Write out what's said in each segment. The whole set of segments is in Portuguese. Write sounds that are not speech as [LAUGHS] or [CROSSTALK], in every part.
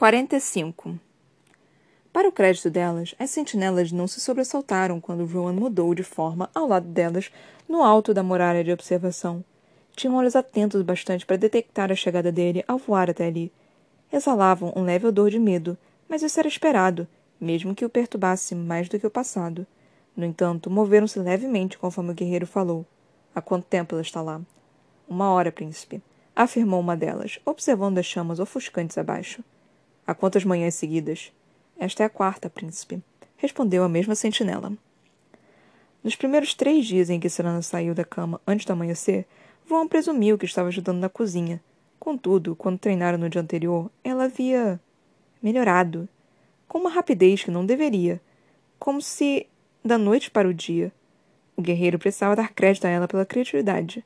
45. Para o crédito delas, as sentinelas não se sobressaltaram quando Rowan mudou de forma ao lado delas, no alto da muralha de observação. Tinham olhos atentos bastante para detectar a chegada dele ao voar até ali. Exalavam um leve odor de medo, mas isso era esperado, mesmo que o perturbasse mais do que o passado. No entanto, moveram-se levemente conforme o guerreiro falou. Há quanto tempo ela está lá? Uma hora, príncipe, afirmou uma delas, observando as chamas ofuscantes abaixo. Há quantas manhãs seguidas? Esta é a quarta, príncipe, respondeu a mesma sentinela. Nos primeiros três dias em que Serana saiu da cama antes do amanhecer, João presumiu que estava ajudando na cozinha. Contudo, quando treinaram no dia anterior, ela havia melhorado, com uma rapidez que não deveria, como se da noite para o dia. O guerreiro precisava dar crédito a ela pela criatividade.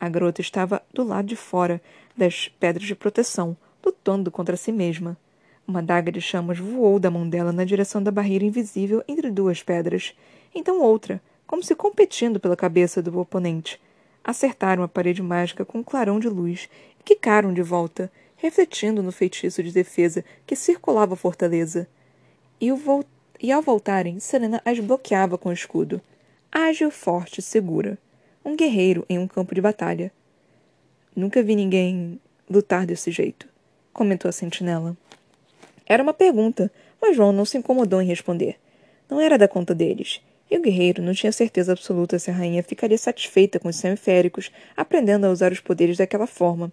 A garota estava do lado de fora das pedras de proteção, lutando contra si mesma. Uma daga de chamas voou da mão dela na direção da barreira invisível entre duas pedras. Então outra, como se competindo pela cabeça do oponente. Acertaram a parede mágica com um clarão de luz e quicaram de volta, refletindo no feitiço de defesa que circulava a fortaleza. E, e ao voltarem, Serena as bloqueava com o escudo. Ágil, forte, segura. Um guerreiro em um campo de batalha. Nunca vi ninguém lutar desse jeito, comentou a sentinela. Era uma pergunta, mas João não se incomodou em responder. Não era da conta deles. E o guerreiro não tinha certeza absoluta se a rainha ficaria satisfeita com os semiféricos, aprendendo a usar os poderes daquela forma.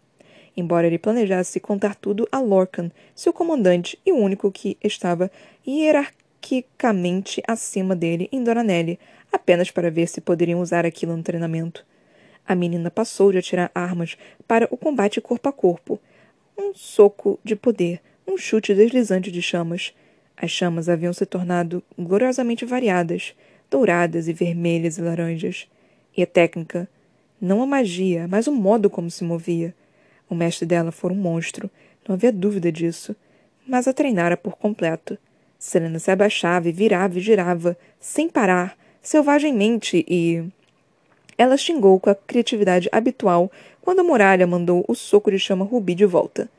Embora ele planejasse contar tudo a Lorcan, seu comandante e o único que estava hierarquicamente acima dele em Doranelli, apenas para ver se poderiam usar aquilo no treinamento. A menina passou de atirar armas para o combate corpo a corpo. Um soco de poder, um chute deslizante de chamas. As chamas haviam se tornado gloriosamente variadas, douradas e vermelhas e laranjas. E a técnica, não a magia, mas o modo como se movia. O mestre dela fora um monstro, não havia dúvida disso, mas a treinara por completo. Selena se abaixava e virava e girava, sem parar, selvagemmente e. Ela xingou com a criatividade habitual quando a muralha mandou o soco de chama rubi de volta.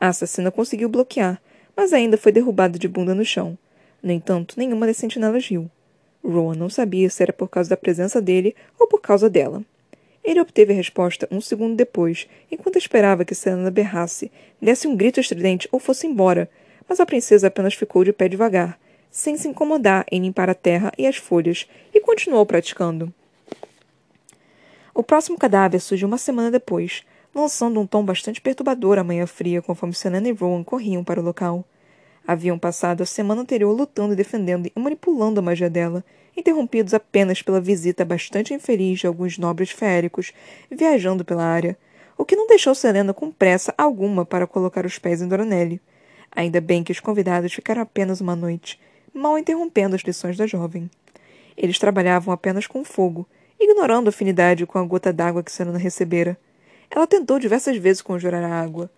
A assassina conseguiu bloquear, mas ainda foi derrubada de bunda no chão. No entanto, nenhuma das sentinelas riu. Rowan não sabia se era por causa da presença dele ou por causa dela. Ele obteve a resposta um segundo depois, enquanto esperava que Selena berrasse, desse um grito estridente ou fosse embora, mas a princesa apenas ficou de pé devagar, sem se incomodar em limpar a terra e as folhas, e continuou praticando. O próximo cadáver surgiu uma semana depois, lançando um tom bastante perturbador à manhã fria conforme Selena e Rowan corriam para o local. Haviam passado a semana anterior lutando e defendendo e manipulando a magia dela, interrompidos apenas pela visita bastante infeliz de alguns nobres féricos viajando pela área, o que não deixou Selena com pressa alguma para colocar os pés em Doranelli. Ainda bem que os convidados ficaram apenas uma noite, mal interrompendo as lições da jovem. Eles trabalhavam apenas com fogo, ignorando a afinidade com a gota d'água que Selena recebera. Ela tentou diversas vezes conjurar a água.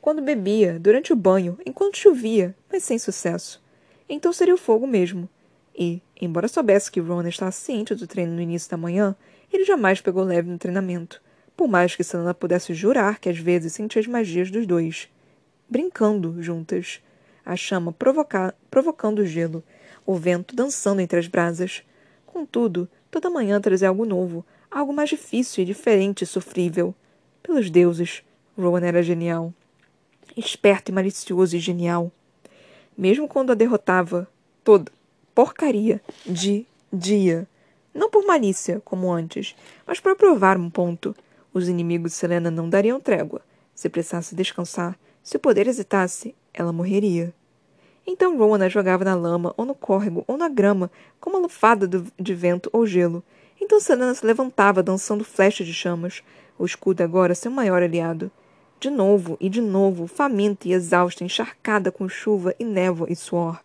Quando bebia, durante o banho, enquanto chovia, mas sem sucesso. Então seria o fogo mesmo. E, embora soubesse que Ron estava ciente do treino no início da manhã, ele jamais pegou leve no treinamento, por mais que Selena pudesse jurar que às vezes sentia as magias dos dois. Brincando juntas. A chama provocando o gelo, o vento dançando entre as brasas. Contudo, toda manhã trazia algo novo, algo mais difícil e diferente e sofrível. Pelos deuses, Rowan era genial. Esperto e malicioso e genial. Mesmo quando a derrotava, toda porcaria, de dia. Não por malícia, como antes, mas para provar um ponto. Os inimigos de Selena não dariam trégua. Se precisasse descansar, se o poder hesitasse, ela morreria. Então Rowan a jogava na lama, ou no córrego, ou na grama, como uma lufada de vento ou gelo. Então Selena se levantava, dançando flechas de chamas, o escudo agora seu maior aliado. De novo e de novo, faminta e exausta, encharcada com chuva e névoa e suor.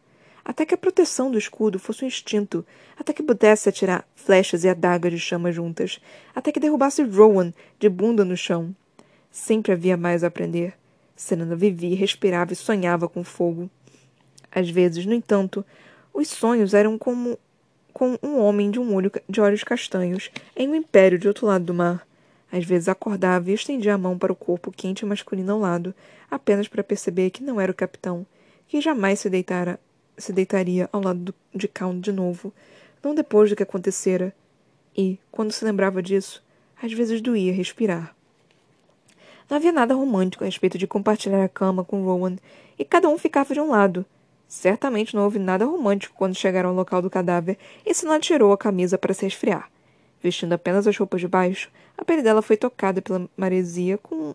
Até que a proteção do escudo fosse um instinto, até que pudesse atirar flechas e adagas de chama juntas, até que derrubasse Rowan de bunda no chão. Sempre havia mais a aprender. Serena vivia, respirava e sonhava com fogo. Às vezes, no entanto, os sonhos eram como com um homem de um olho de olhos castanhos em um império de outro lado do mar às vezes acordava e estendia a mão para o corpo quente e masculino ao lado, apenas para perceber que não era o capitão, que jamais se, deitara, se deitaria ao lado de Count de novo, não depois do que acontecera. E, quando se lembrava disso, às vezes doía respirar. Não havia nada romântico a respeito de compartilhar a cama com Rowan, e cada um ficava de um lado. Certamente não houve nada romântico quando chegaram ao local do cadáver e Senna tirou a camisa para se resfriar. Vestindo apenas as roupas de baixo, a pele dela foi tocada pela maresia com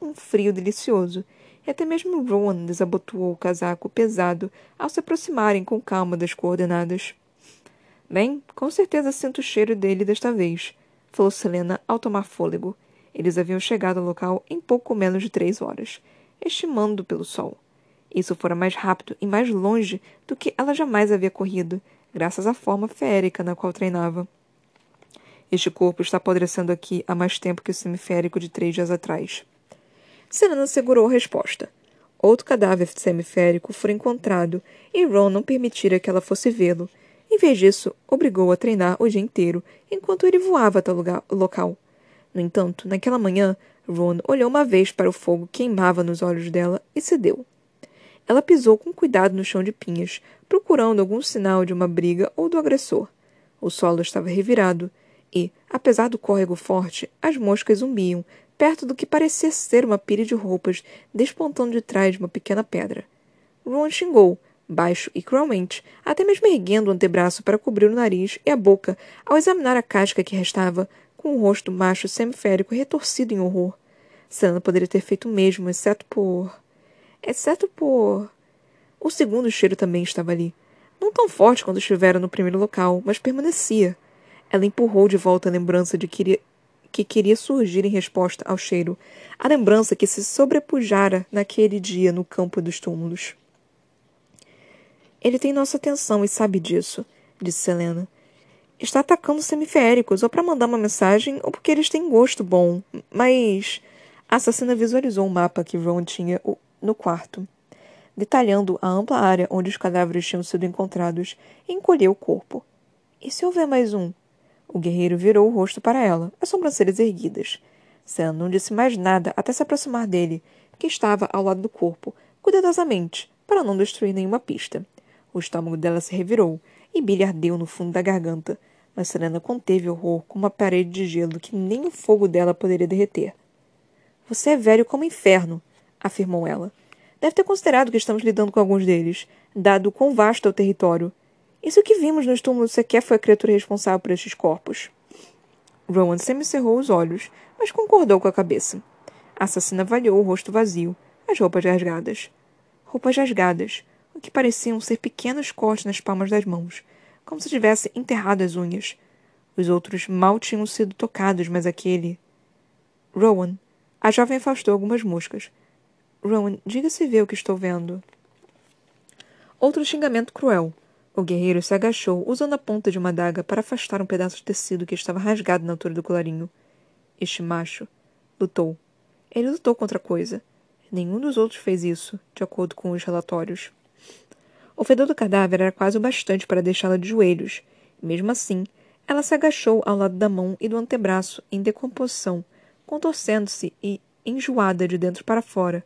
um frio delicioso, e até mesmo Rowan desabotoou o casaco pesado ao se aproximarem com calma das coordenadas. Bem, com certeza sinto o cheiro dele desta vez, falou Selena ao tomar fôlego. Eles haviam chegado ao local em pouco menos de três horas, estimando pelo sol. Isso fora mais rápido e mais longe do que ela jamais havia corrido, graças à forma férica na qual treinava. Este corpo está apodrecendo aqui há mais tempo que o semiférico de três dias atrás. Serena segurou a resposta. Outro cadáver semiférico fora encontrado e Ron não permitira que ela fosse vê-lo. Em vez disso, obrigou a treinar o dia inteiro enquanto ele voava até o local. No entanto, naquela manhã, Ron olhou uma vez para o fogo que queimava nos olhos dela e cedeu. Ela pisou com cuidado no chão de pinhas, procurando algum sinal de uma briga ou do agressor. O solo estava revirado e, apesar do córrego forte, as moscas zumbiam perto do que parecia ser uma pilha de roupas despontando de trás de uma pequena pedra. Ron xingou, baixo e cruelmente, até mesmo erguendo o antebraço para cobrir o nariz e a boca ao examinar a casca que restava, com o rosto macho semiférico retorcido em horror. Sana poderia ter feito o mesmo, exceto por exceto por. O segundo cheiro também estava ali. Não tão forte quanto estivera no primeiro local, mas permanecia. Ela empurrou de volta a lembrança de que, que queria surgir em resposta ao cheiro, a lembrança que se sobrepujara naquele dia no campo dos túmulos. Ele tem nossa atenção e sabe disso, disse Selena. Está atacando semiféricos, ou para mandar uma mensagem, ou porque eles têm gosto bom. Mas. A assassina visualizou o mapa que Ron tinha no quarto, detalhando a ampla área onde os cadáveres tinham sido encontrados, e encolheu o corpo. E se houver mais um? O guerreiro virou o rosto para ela, as sobrancelhas erguidas. Sam não disse mais nada até se aproximar dele, que estava ao lado do corpo, cuidadosamente, para não destruir nenhuma pista. O estômago dela se revirou, e Billy ardeu no fundo da garganta, mas Serena conteve o horror com uma parede de gelo que nem o fogo dela poderia derreter. Você é velho como inferno, afirmou ela. Deve ter considerado que estamos lidando com alguns deles, dado o quão vasto é o território. Isso que vimos nos túmulos sequer foi a criatura responsável por estes corpos. Rowan semicerrou os olhos, mas concordou com a cabeça. A assassina avaliou o rosto vazio, as roupas rasgadas. Roupas rasgadas, o que pareciam ser pequenos cortes nas palmas das mãos, como se tivesse enterrado as unhas. Os outros mal tinham sido tocados, mas aquele. Rowan. A jovem afastou algumas moscas, Rowan, diga se vê o que estou vendo. Outro xingamento cruel. O guerreiro se agachou, usando a ponta de uma adaga para afastar um pedaço de tecido que estava rasgado na altura do colarinho. Este macho lutou. Ele lutou contra a coisa. Nenhum dos outros fez isso, de acordo com os relatórios. O fedor do cadáver era quase o bastante para deixá-la de joelhos. Mesmo assim, ela se agachou ao lado da mão e do antebraço, em decomposição, contorcendo-se e enjoada de dentro para fora,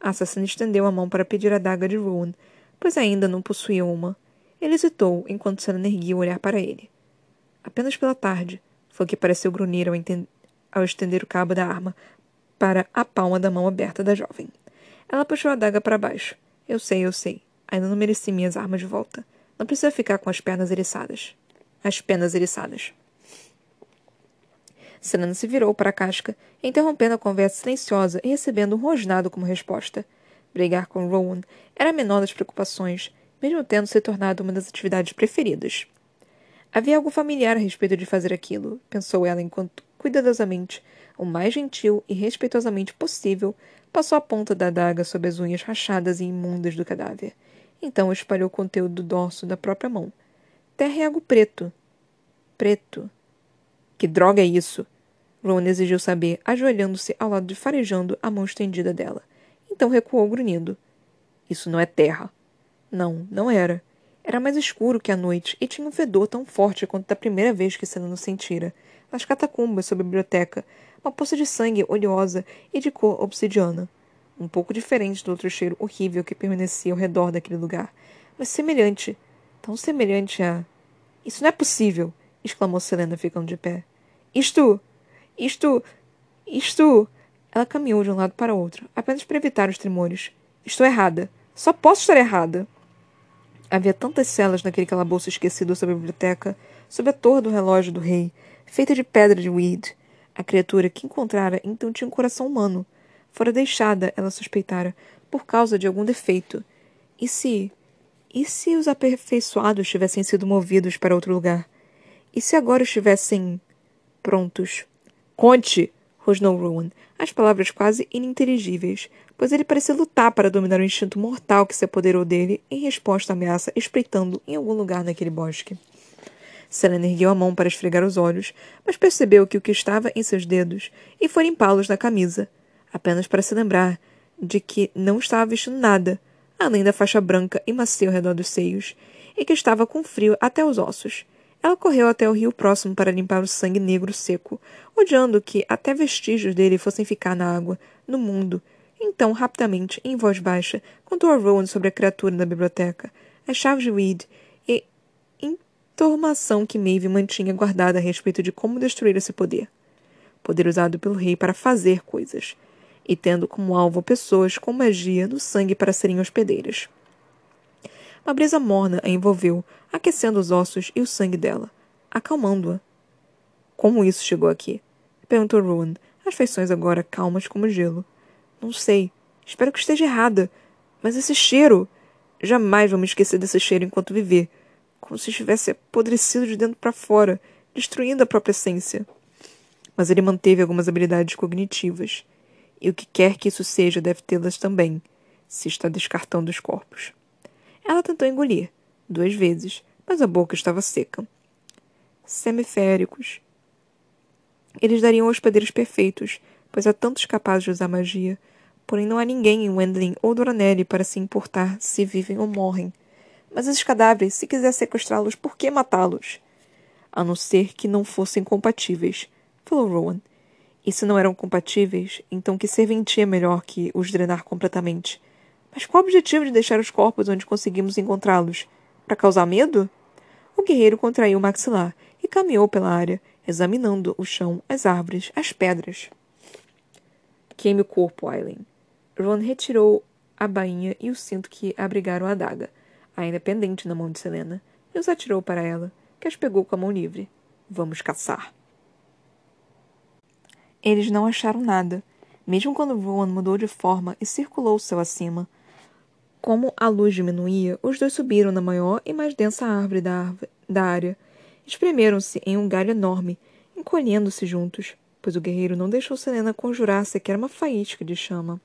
a assassina estendeu a mão para pedir a daga de Rowan, pois ainda não possuía uma. Ele hesitou enquanto Selena erguia o olhar para ele. Apenas pela tarde, foi que pareceu grunir ao, ao estender o cabo da arma para a palma da mão aberta da jovem. Ela puxou a daga para baixo. Eu sei, eu sei. Ainda não mereci minhas armas de volta. Não precisa ficar com as pernas eriçadas. As penas eriçadas. Selena se virou para a casca, interrompendo a conversa silenciosa e recebendo um rosnado como resposta. Brigar com Rowan era a menor das preocupações, mesmo tendo se tornado uma das atividades preferidas. Havia algo familiar a respeito de fazer aquilo, pensou ela enquanto, cuidadosamente, o mais gentil e respeitosamente possível, passou a ponta da adaga sob as unhas rachadas e imundas do cadáver. Então espalhou o conteúdo do dorso da própria mão. Terra e algo preto. Preto. Que droga é isso? Ron exigiu saber, ajoelhando-se ao lado de farejando a mão estendida dela. Então recuou grunhindo. Isso não é terra. Não, não era. Era mais escuro que a noite e tinha um fedor tão forte quanto da primeira vez que Selena sentira. Nas catacumbas sob a biblioteca, uma poça de sangue oleosa e de cor obsidiana. um pouco diferente do outro cheiro horrível que permanecia ao redor daquele lugar, mas semelhante, tão semelhante a. Isso não é possível! exclamou Selena, ficando de pé. Isto. Isto. Isto. Ela caminhou de um lado para o outro, apenas para evitar os tremores. Estou errada. Só posso estar errada. Havia tantas celas naquele calabouço esquecido sob a biblioteca, sob a torre do relógio do rei, feita de pedra de weed. A criatura que encontrara então tinha um coração humano. Fora deixada, ela suspeitara, por causa de algum defeito. E se. E se os aperfeiçoados tivessem sido movidos para outro lugar? E se agora estivessem. prontos? Conte! rosnou Rowan, as palavras quase ininteligíveis, pois ele parecia lutar para dominar o instinto mortal que se apoderou dele em resposta à ameaça espreitando em algum lugar naquele bosque. Selena ergueu a mão para esfregar os olhos, mas percebeu que o que estava em seus dedos e foi limpá-los na camisa, apenas para se lembrar de que não estava vestindo nada, além da faixa branca e macia ao redor dos seios, e que estava com frio até os ossos. Ela correu até o rio próximo para limpar o sangue negro seco, odiando que até vestígios dele fossem ficar na água, no mundo. Então, rapidamente, em voz baixa, contou a Rowan sobre a criatura da biblioteca, as chaves de Weed e informação que Maeve mantinha guardada a respeito de como destruir esse poder. Poder usado pelo rei para fazer coisas, e tendo como alvo pessoas com magia no sangue para serem hospedeiras. Uma brisa morna a envolveu, aquecendo os ossos e o sangue dela, acalmando-a. Como isso chegou aqui? Perguntou Rowan, as feições agora calmas como gelo. Não sei. Espero que esteja errada. Mas esse cheiro. Jamais vou me esquecer desse cheiro enquanto viver. Como se estivesse apodrecido de dentro para fora, destruindo a própria essência. Mas ele manteve algumas habilidades cognitivas. E o que quer que isso seja deve tê-las também, se está descartando os corpos. Ela tentou engolir, duas vezes, mas a boca estava seca. Semiféricos. Eles dariam hospedeiros perfeitos, pois há tantos capazes de usar magia. Porém, não há ninguém em Wendling ou Doranelli para se importar se vivem ou morrem. Mas esses cadáveres, se quiser sequestrá-los, por que matá-los? A não ser que não fossem compatíveis, falou Rowan. E se não eram compatíveis, então que serventia melhor que os drenar completamente? Mas qual o objetivo de deixar os corpos onde conseguimos encontrá-los? Para causar medo? O guerreiro contraiu o maxilar e caminhou pela área, examinando o chão, as árvores, as pedras. Queime o corpo, Aileen. Ron retirou a bainha e o cinto que abrigaram a adaga, ainda pendente na mão de Selena, e os atirou para ela, que as pegou com a mão livre. Vamos caçar. Eles não acharam nada, mesmo quando Rowan mudou de forma e circulou o céu acima, como a luz diminuía, os dois subiram na maior e mais densa árvore da, árvore, da área. Espremeram-se em um galho enorme, encolhendo-se juntos, pois o guerreiro não deixou Selena conjurar sequer uma faísca de chama.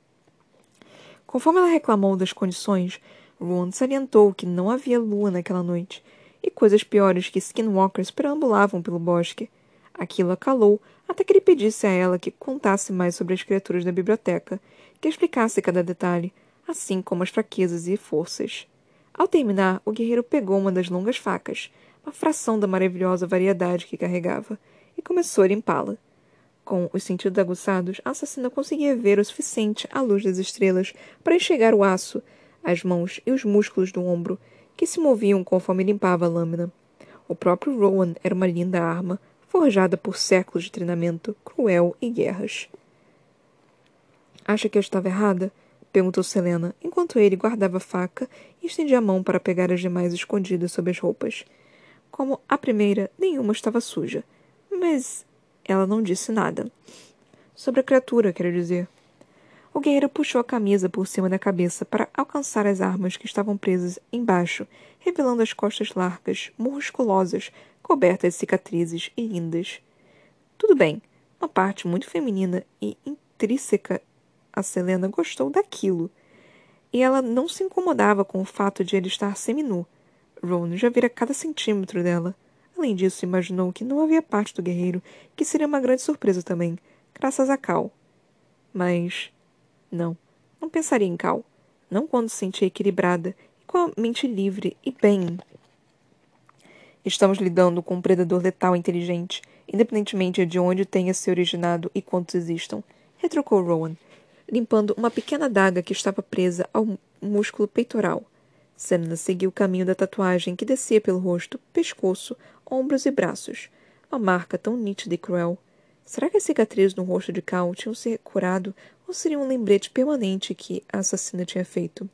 Conforme ela reclamou das condições, Ron salientou que não havia lua naquela noite, e coisas piores que skinwalkers perambulavam pelo bosque. Aquilo a calou até que ele pedisse a ela que contasse mais sobre as criaturas da biblioteca, que explicasse cada detalhe, assim como as fraquezas e forças. Ao terminar, o guerreiro pegou uma das longas facas, uma fração da maravilhosa variedade que carregava, e começou a limpá-la. Com os sentidos aguçados, a assassina conseguia ver o suficiente à luz das estrelas para enxergar o aço, as mãos e os músculos do ombro, que se moviam conforme limpava a lâmina. O próprio Rowan era uma linda arma, forjada por séculos de treinamento, cruel e guerras. Acha que eu estava errada? Perguntou Selena, enquanto ele guardava a faca e estendia a mão para pegar as demais escondidas sob as roupas. Como a primeira, nenhuma estava suja, mas ela não disse nada. Sobre a criatura, quero dizer. O guerreiro puxou a camisa por cima da cabeça para alcançar as armas que estavam presas embaixo, revelando as costas largas, musculosas, cobertas de cicatrizes e lindas. Tudo bem, uma parte muito feminina e intrínseca a Selena gostou daquilo. E ela não se incomodava com o fato de ele estar seminu. Ron já vira cada centímetro dela. Além disso, imaginou que não havia parte do guerreiro que seria uma grande surpresa também, graças a Cal. Mas. Não, não pensaria em Cal. Não quando se sentia equilibrada e com a mente livre e bem. Estamos lidando com um predador letal inteligente, independentemente de onde tenha se originado e quantos existam, retrucou Rowan limpando uma pequena adaga que estava presa ao músculo peitoral. Selena seguiu o caminho da tatuagem que descia pelo rosto, pescoço, ombros e braços. Uma marca tão nítida e cruel. Será que as cicatrizes no rosto de Cal tinham se curado ou seria um lembrete permanente que a assassina tinha feito?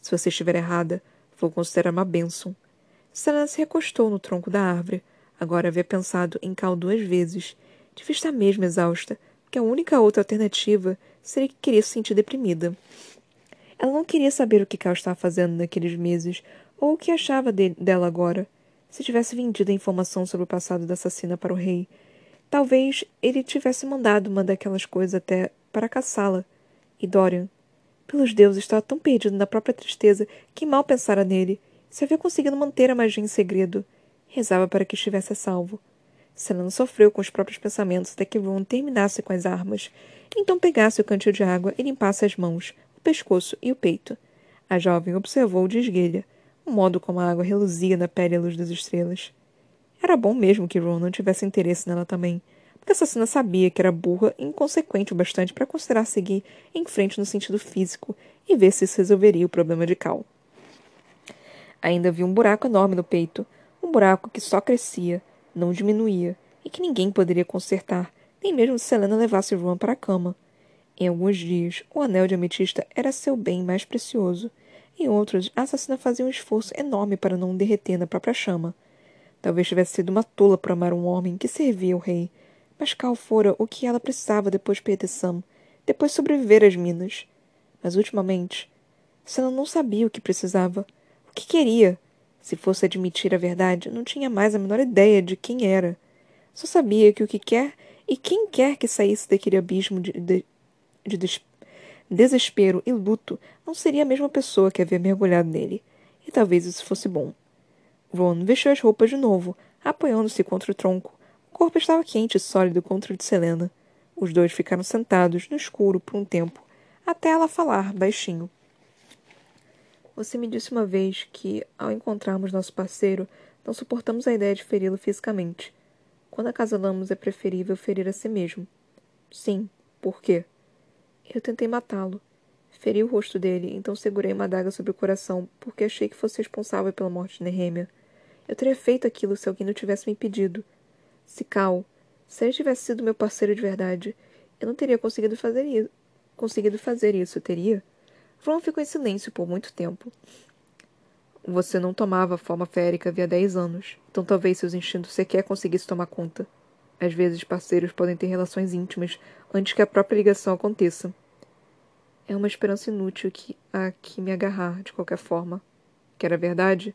Se você estiver errada, vou considerar uma bênção. Selena se recostou no tronco da árvore. Agora havia pensado em Cal duas vezes. Devia estar mesmo exausta, porque a única outra alternativa seria que queria se sentir deprimida. Ela não queria saber o que Cal estava fazendo naqueles meses, ou o que achava de dela agora. Se tivesse vendido a informação sobre o passado da assassina para o rei, talvez ele tivesse mandado uma daquelas coisas até para caçá-la. E Dorian, pelos deuses, estava tão perdido na própria tristeza que mal pensara nele. Se havia conseguido manter a magia em segredo. Rezava para que estivesse a salvo. Selena sofreu com os próprios pensamentos até que Ron terminasse com as armas. Então pegasse o cantil de água e limpasse as mãos, o pescoço e o peito. A jovem observou de esguelha, o modo como a água reluzia na pele à luz das estrelas. Era bom mesmo que Ron não tivesse interesse nela também, porque a assassina sabia que era burra e inconsequente o bastante para considerar seguir em frente no sentido físico e ver se isso resolveria o problema de Cal. Ainda havia um buraco enorme no peito, um buraco que só crescia, não diminuía, e que ninguém poderia consertar, nem mesmo se Selena levasse Ruan para a cama. Em alguns dias, o anel de ametista era seu bem mais precioso. Em outros, a assassina fazia um esforço enorme para não derreter na própria chama. Talvez tivesse sido uma tola por amar um homem que servia o rei, mas Cal fora o que ela precisava depois de perder Sam, depois de sobreviver às minas. Mas ultimamente, Selena não sabia o que precisava que queria? Se fosse admitir a verdade, não tinha mais a menor ideia de quem era. Só sabia que o que quer e quem quer que saísse daquele abismo de, de, de des, desespero e luto não seria a mesma pessoa que havia mergulhado nele. E talvez isso fosse bom. Ron vestiu as roupas de novo, apoiando-se contra o tronco. O corpo estava quente e sólido contra o de Selena. Os dois ficaram sentados no escuro por um tempo, até ela falar baixinho. Você me disse uma vez que, ao encontrarmos nosso parceiro, não suportamos a ideia de feri-lo fisicamente. Quando acasalamos, é preferível ferir a si mesmo. Sim. Por quê? Eu tentei matá-lo. Feri o rosto dele, então segurei uma adaga sobre o coração, porque achei que fosse responsável pela morte de Nehemia. Eu teria feito aquilo se alguém não tivesse me impedido. Se Cal, se ele tivesse sido meu parceiro de verdade, eu não teria conseguido fazer isso. Conseguido fazer isso, teria? Ron ficou em silêncio por muito tempo. Você não tomava forma férica havia dez anos, então talvez seus instintos sequer conseguissem tomar conta. Às vezes, parceiros podem ter relações íntimas antes que a própria ligação aconteça. É uma esperança inútil que, a que me agarrar, de qualquer forma. Que era verdade?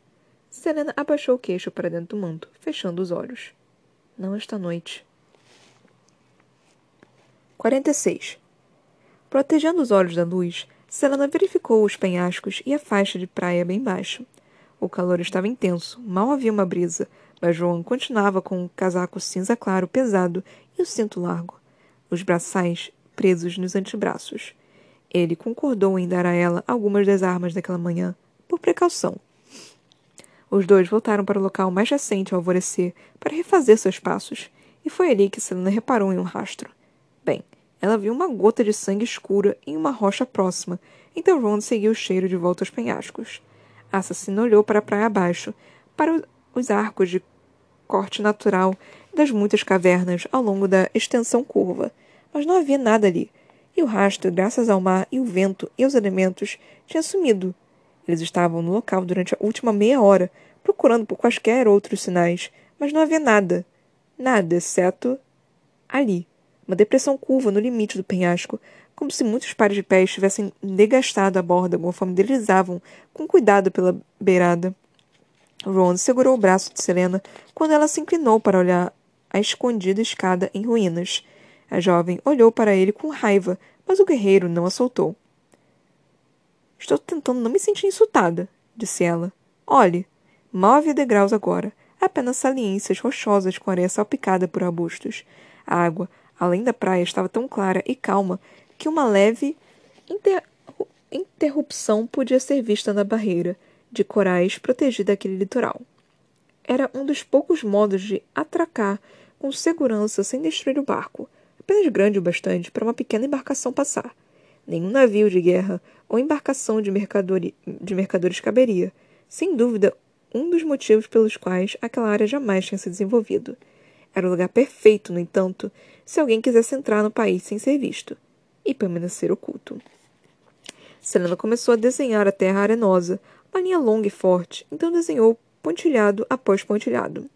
Selena abaixou o queixo para dentro do manto, fechando os olhos. Não esta noite. 46. Protegendo os olhos da luz, Selena verificou os penhascos e a faixa de praia bem baixo. O calor estava intenso, mal havia uma brisa, mas João continuava com o um casaco cinza claro pesado e o cinto largo, os braçais presos nos antebraços. Ele concordou em dar a ela algumas das armas daquela manhã, por precaução. Os dois voltaram para o local mais recente ao alvorecer para refazer seus passos, e foi ali que Selena reparou em um rastro. Bem, ela viu uma gota de sangue escura em uma rocha próxima, então Ron seguiu o cheiro de volta aos penhascos. A assassina olhou para a praia abaixo, para os arcos de corte natural das muitas cavernas ao longo da extensão curva, mas não havia nada ali, e o rastro, graças ao mar e o vento e aos elementos, tinha sumido. Eles estavam no local durante a última meia hora, procurando por quaisquer outros sinais, mas não havia nada. Nada, exceto ali uma depressão curva no limite do penhasco, como se muitos pares de pés tivessem degastado a borda conforme deslizavam com cuidado pela beirada. Ron segurou o braço de Selena quando ela se inclinou para olhar a escondida escada em ruínas. A jovem olhou para ele com raiva, mas o guerreiro não a soltou. Estou tentando não me sentir insultada, disse ela. Olhe, mal havia degraus agora, apenas saliências rochosas com areia salpicada por arbustos. A água além da praia, estava tão clara e calma que uma leve inter interrupção podia ser vista na barreira de corais protegida daquele litoral. Era um dos poucos modos de atracar com segurança sem destruir o barco, apenas grande o bastante para uma pequena embarcação passar. Nenhum navio de guerra ou embarcação de, de mercadores caberia. Sem dúvida, um dos motivos pelos quais aquela área jamais tinha se desenvolvido. Era o lugar perfeito, no entanto, se alguém quisesse entrar no país sem ser visto e permanecer oculto. Selena começou a desenhar a terra arenosa, uma linha longa e forte, então desenhou pontilhado após pontilhado.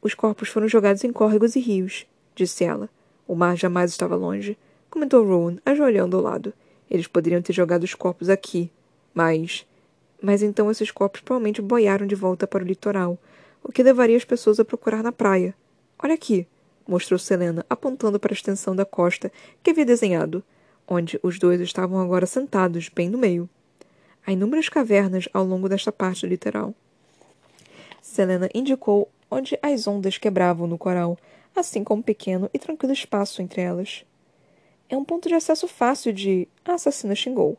Os corpos foram jogados em córregos e rios, disse ela. O mar jamais estava longe, comentou Rowan, ajoelhando ao lado. Eles poderiam ter jogado os corpos aqui, mas. Mas então esses corpos provavelmente boiaram de volta para o litoral, o que levaria as pessoas a procurar na praia. Olha aqui, mostrou Selena, apontando para a extensão da costa que havia desenhado onde os dois estavam agora sentados, bem no meio. Há inúmeras cavernas ao longo desta parte do litoral. Selena indicou onde as ondas quebravam no coral, assim como um pequeno e tranquilo espaço entre elas. É um ponto de acesso fácil de. A assassina xingou.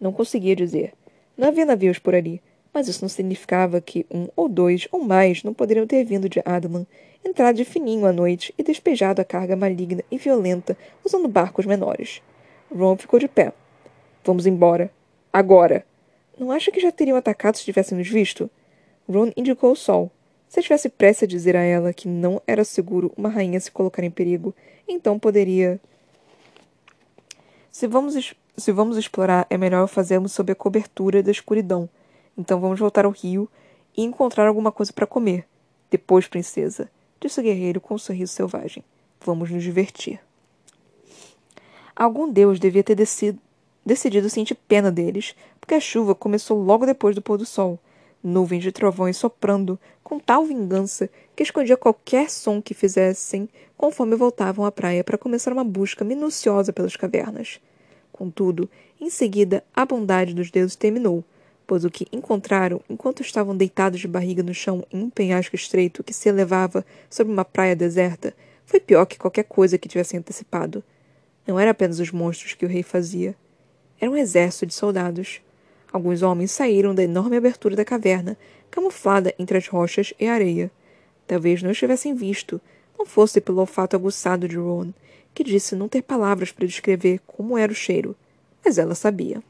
Não conseguia dizer. Não havia navios por ali, mas isso não significava que um ou dois ou mais não poderiam ter vindo de Adlan, entrado de fininho à noite e despejado a carga maligna e violenta usando barcos menores. Ron ficou de pé. Vamos embora. Agora. Não acha que já teriam atacado se tivessem nos visto? Ron indicou o sol. Se tivesse pressa a dizer a ela que não era seguro uma rainha se colocar em perigo, então poderia. Se vamos, se vamos explorar, é melhor fazermos sob a cobertura da escuridão. Então vamos voltar ao rio e encontrar alguma coisa para comer. Depois, princesa, disse o guerreiro com um sorriso selvagem. Vamos nos divertir. Algum deus devia ter decidido, decidido sentir pena deles, porque a chuva começou logo depois do pôr do sol, nuvens de trovões soprando com tal vingança que escondia qualquer som que fizessem conforme voltavam à praia para começar uma busca minuciosa pelas cavernas. Contudo, em seguida, a bondade dos deuses terminou, pois o que encontraram enquanto estavam deitados de barriga no chão em um penhasco estreito que se elevava sobre uma praia deserta foi pior que qualquer coisa que tivessem antecipado. Não era apenas os monstros que o rei fazia. Era um exército de soldados. Alguns homens saíram da enorme abertura da caverna, camuflada entre as rochas e a areia. Talvez não estivessem visto, não fosse pelo olfato aguçado de Ron, que disse não ter palavras para descrever como era o cheiro, mas ela sabia.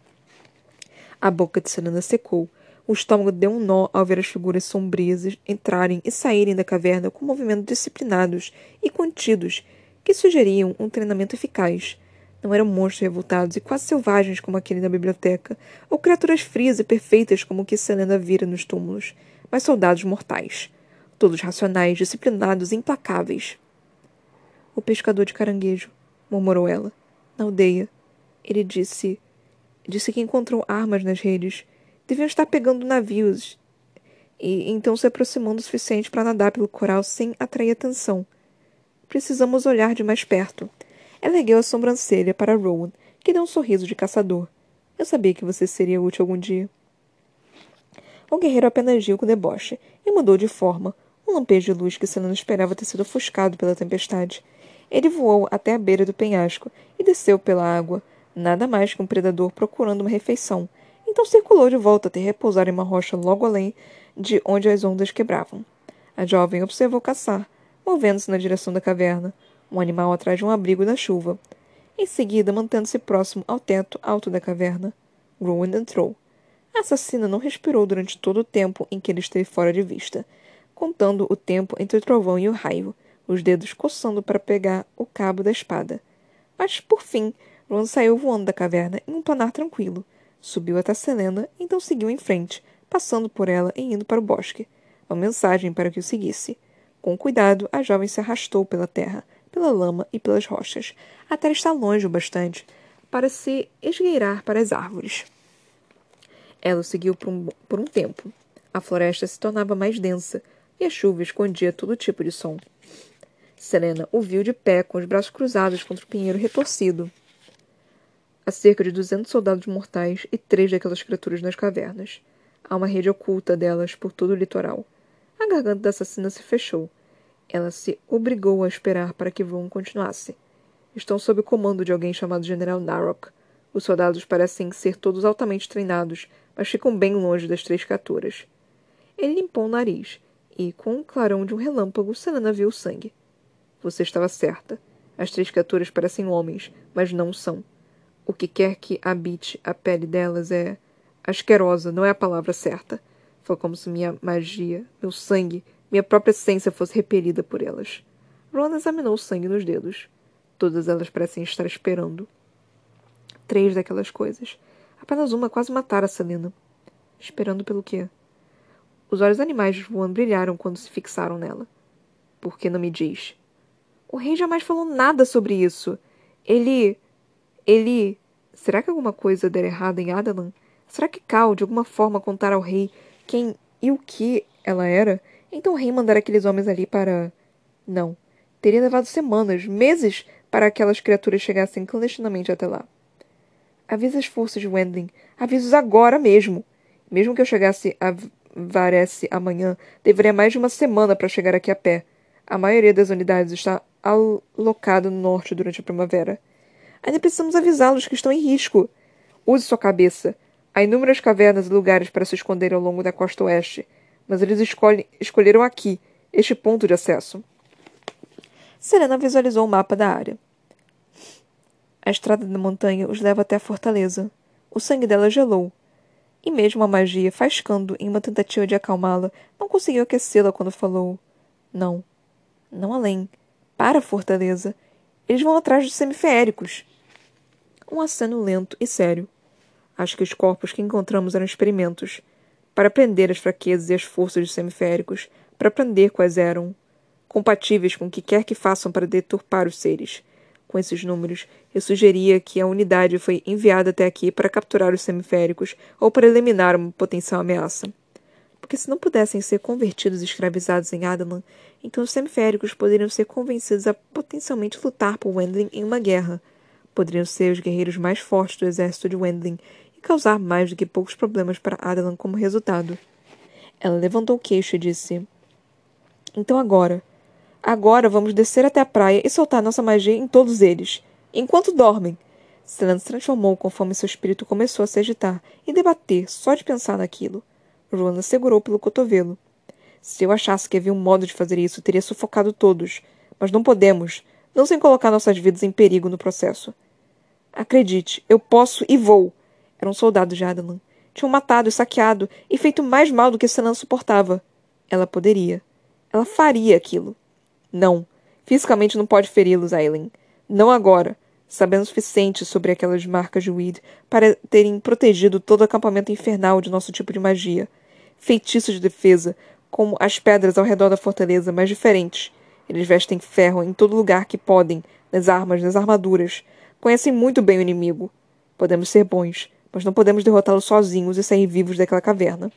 A boca de Selena secou. O estômago deu um nó ao ver as figuras sombrias entrarem e saírem da caverna com movimentos disciplinados e contidos que sugeriam um treinamento eficaz. Não eram monstros revoltados e quase selvagens como aquele na biblioteca, ou criaturas frias e perfeitas como o que Selena vira nos túmulos, mas soldados mortais. Todos racionais, disciplinados e implacáveis. O pescador de caranguejo, murmurou ela. Na aldeia. Ele disse. Disse que encontrou armas nas redes. Deviam estar pegando navios. E então se aproximando o suficiente para nadar pelo coral sem atrair atenção. Precisamos olhar de mais perto. Ela ergueu a sobrancelha para Rowan, que deu um sorriso de caçador. Eu sabia que você seria útil algum dia. O guerreiro apenas riu com deboche e mudou de forma, um lampejo de luz que Selena esperava ter sido ofuscado pela tempestade. Ele voou até a beira do penhasco e desceu pela água, nada mais que um predador procurando uma refeição. Então circulou de volta até repousar em uma rocha logo além de onde as ondas quebravam. A jovem observou caçar, movendo-se na direção da caverna, um animal atrás de um abrigo da chuva. Em seguida, mantendo-se próximo ao teto alto da caverna, Rowan entrou. A assassina não respirou durante todo o tempo em que ele esteve fora de vista, contando o tempo entre o trovão e o raio, os dedos coçando para pegar o cabo da espada. Mas, por fim, Ron saiu voando da caverna em um planar tranquilo. Subiu até Selena, então seguiu em frente, passando por ela e indo para o bosque. Uma mensagem para que o seguisse. Com cuidado, a jovem se arrastou pela terra, pela lama e pelas rochas, até estar longe o bastante para se esgueirar para as árvores. Ela o seguiu por um, por um tempo. A floresta se tornava mais densa e a chuva escondia todo tipo de som. Selena o viu de pé, com os braços cruzados contra o pinheiro retorcido. Há cerca de duzentos soldados mortais e três daquelas criaturas nas cavernas. Há uma rede oculta delas por todo o litoral. A garganta da assassina se fechou. Ela se obrigou a esperar para que Vaughn continuasse. Estão sob o comando de alguém chamado General Narok. Os soldados parecem ser todos altamente treinados, mas ficam bem longe das três criaturas. Ele limpou o nariz, e, com o clarão de um relâmpago, Selena viu o sangue. Você estava certa. As três criaturas parecem homens, mas não são. O que quer que habite a pele delas é. asquerosa, não é a palavra certa. Foi como se minha magia, meu sangue, minha própria essência fosse repelida por elas. Ron examinou o sangue nos dedos. Todas elas parecem estar esperando. Três daquelas coisas. Apenas uma quase matara Selena. Esperando pelo quê? Os olhos animais de Juan brilharam quando se fixaram nela. Por que não me diz? O rei jamais falou nada sobre isso. Ele. Ele. Será que alguma coisa der errado em Adalan? Será que Cal, de alguma forma, contara ao rei quem e o que ela era? Então o rei mandara aqueles homens ali para. Não. Teria levado semanas, meses, para aquelas criaturas chegassem clandestinamente até lá. Avisa as forças de Wendling. Avisa-os agora mesmo. Mesmo que eu chegasse a Varese amanhã, deveria mais de uma semana para chegar aqui a pé. A maioria das unidades está alocada no norte durante a primavera. Ainda precisamos avisá-los que estão em risco. Use sua cabeça. Há inúmeras cavernas e lugares para se esconder ao longo da costa oeste, mas eles escolhem, escolheram aqui, este ponto de acesso. Serena visualizou o mapa da área. A estrada da montanha os leva até a fortaleza. O sangue dela gelou. E mesmo a magia, faiscando em uma tentativa de acalmá-la, não conseguiu aquecê-la quando falou: Não. Não além. Para a fortaleza. Eles vão atrás dos semiféricos. Um aceno lento e sério. Acho que os corpos que encontramos eram experimentos. Para aprender as fraquezas e as forças dos semiféricos. Para aprender quais eram compatíveis com o que quer que façam para deturpar os seres. Com esses números, eu sugeria que a unidade foi enviada até aqui para capturar os semiféricos ou para eliminar uma potencial ameaça. Porque se não pudessem ser convertidos e escravizados em Adalan, então os semiféricos poderiam ser convencidos a potencialmente lutar por Wendling em uma guerra. Poderiam ser os guerreiros mais fortes do exército de Wendling e causar mais do que poucos problemas para Adalan como resultado. Ela levantou o queixo e disse: Então agora, Agora vamos descer até a praia e soltar nossa magia em todos eles. Enquanto dormem. Selena se transformou conforme seu espírito começou a se agitar e debater só de pensar naquilo. Ruana segurou pelo cotovelo. Se eu achasse que havia um modo de fazer isso, teria sufocado todos. Mas não podemos. Não sem colocar nossas vidas em perigo no processo. Acredite, eu posso e vou. Eram soldados de Adalan. Tinham matado e saqueado e feito mais mal do que Senan suportava. Ela poderia. Ela faria aquilo. Não. Fisicamente não pode feri-los, Aileen. Não agora. Sabendo o suficiente sobre aquelas marcas de Weed para terem protegido todo o acampamento infernal de nosso tipo de magia. Feitiços de defesa, como as pedras ao redor da fortaleza, mas diferentes. Eles vestem ferro em todo lugar que podem, nas armas, nas armaduras. Conhecem muito bem o inimigo. Podemos ser bons, mas não podemos derrotá-lo sozinhos e sair vivos daquela caverna.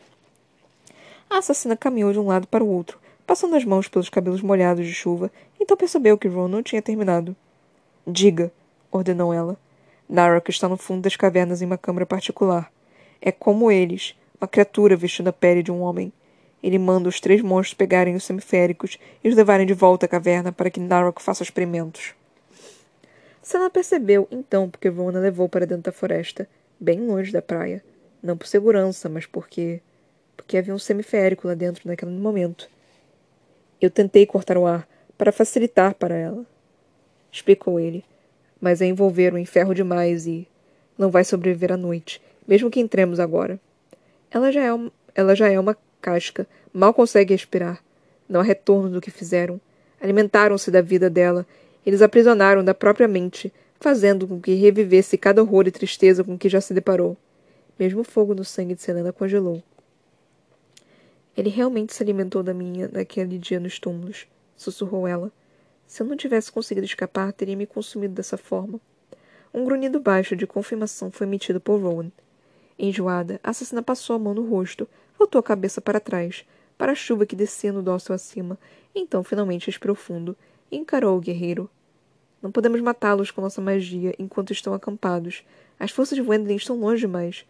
A assassina caminhou de um lado para o outro, passando as mãos pelos cabelos molhados de chuva, então percebeu que Ron não tinha terminado. Diga, ordenou ela. Narok está no fundo das cavernas em uma câmara particular. É como eles, uma criatura vestindo a pele de um homem. Ele manda os três monstros pegarem os semiféricos e os levarem de volta à caverna para que Narok faça experimentos. Sana percebeu, então, porque Rona levou para dentro da floresta, bem longe da praia. Não por segurança, mas porque. porque havia um semiférico lá dentro naquele momento. Eu tentei cortar o ar para facilitar para ela. Explicou ele. Mas é envolver o enferro demais e não vai sobreviver à noite, mesmo que entremos agora. Ela já é, um, ela já é uma casca, mal consegue respirar. Não há retorno do que fizeram. Alimentaram-se da vida dela. Eles aprisionaram da própria mente, fazendo com que revivesse cada horror e tristeza com que já se deparou. Mesmo o fogo no sangue de Selena congelou. Ele realmente se alimentou da minha naquele dia nos túmulos, sussurrou ela. Se eu não tivesse conseguido escapar, teria me consumido dessa forma. Um grunhido baixo de confirmação foi emitido por Rowan. Enjoada, a assassina passou a mão no rosto, voltou a cabeça para trás, para a chuva que descia no dócil acima, então finalmente respirou fundo e encarou o guerreiro. Não podemos matá-los com nossa magia enquanto estão acampados. As forças de Wendling estão longe demais.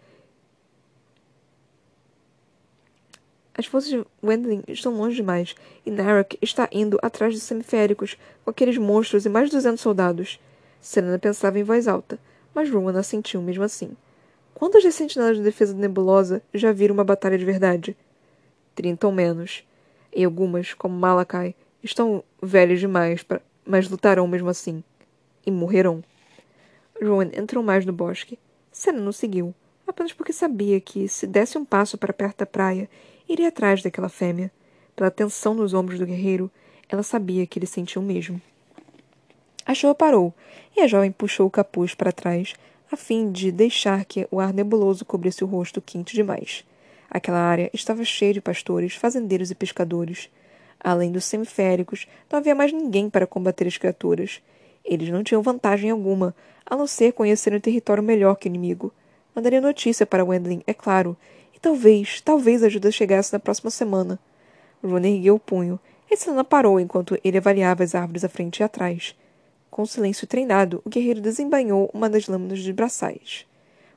As forças de Wendling estão longe demais, e Narok está indo atrás dos semiféricos, com aqueles monstros e mais de duzentos soldados. Serena pensava em voz alta, mas Rowan assentiu mesmo assim. Quantas das sentinelas de defesa da nebulosa já viram uma batalha de verdade? Trinta ou menos. E algumas, como Malakai, estão velhas demais, pra... mas lutarão mesmo assim. E morrerão. Rowan entrou mais no bosque. Senna não seguiu, apenas porque sabia que, se desse um passo para perto da praia, iria atrás daquela fêmea. Pela tensão nos ombros do guerreiro, ela sabia que ele sentia o mesmo. A chuva parou, e a jovem puxou o capuz para trás, a fim de deixar que o ar nebuloso cobrisse o rosto quente demais. Aquela área estava cheia de pastores, fazendeiros e pescadores. Além dos semiféricos, não havia mais ninguém para combater as criaturas. Eles não tinham vantagem alguma, a não ser conhecer o território melhor que o inimigo. Mandaria notícia para Wendling, é claro, e talvez, talvez a ajuda chegasse na próxima semana. Ron ergueu o punho, e Selena parou enquanto ele avaliava as árvores à frente e atrás. Com silêncio treinado, o guerreiro desembainhou uma das lâminas dos braçais.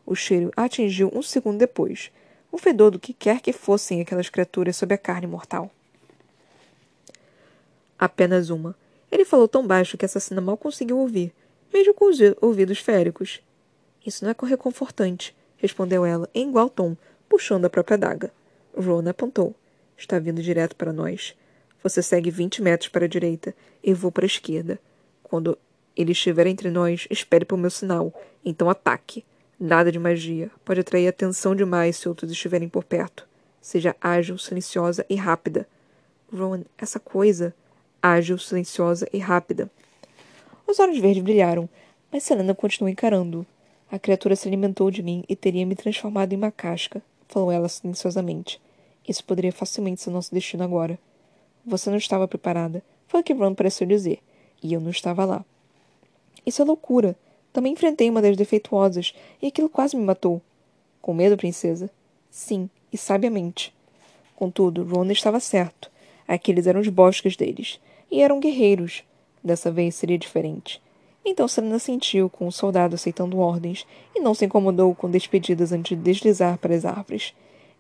O cheiro a atingiu um segundo depois, o fedor do que quer que fossem aquelas criaturas sob a carne mortal. Apenas uma. Ele falou tão baixo que a assassina mal conseguiu ouvir, mesmo com os ouvidos féricos. Isso não é reconfortante, respondeu ela, em igual tom, puxando a própria daga. Rona apontou. Está vindo direto para nós. Você segue vinte metros para a direita. Eu vou para a esquerda. Quando ele estiver entre nós, espere por meu sinal. Então ataque. Nada de magia. Pode atrair atenção demais se outros estiverem por perto. Seja ágil, silenciosa e rápida. Rowan, essa coisa. Ágil, silenciosa e rápida. Os olhos verdes brilharam, mas Selena continuou encarando. A criatura se alimentou de mim e teria me transformado em uma casca, falou ela silenciosamente. Isso poderia facilmente ser nosso destino agora. Você não estava preparada, foi o que Ron pareceu dizer. E eu não estava lá. Isso é loucura. Também enfrentei uma das defeituosas, e aquilo quase me matou. Com medo, princesa? Sim, e sabiamente. Contudo, Ron estava certo. Aqueles eram os bosques deles. E eram guerreiros. Dessa vez seria diferente. Então Serena sentiu com o soldado aceitando ordens e não se incomodou com despedidas antes de deslizar para as árvores.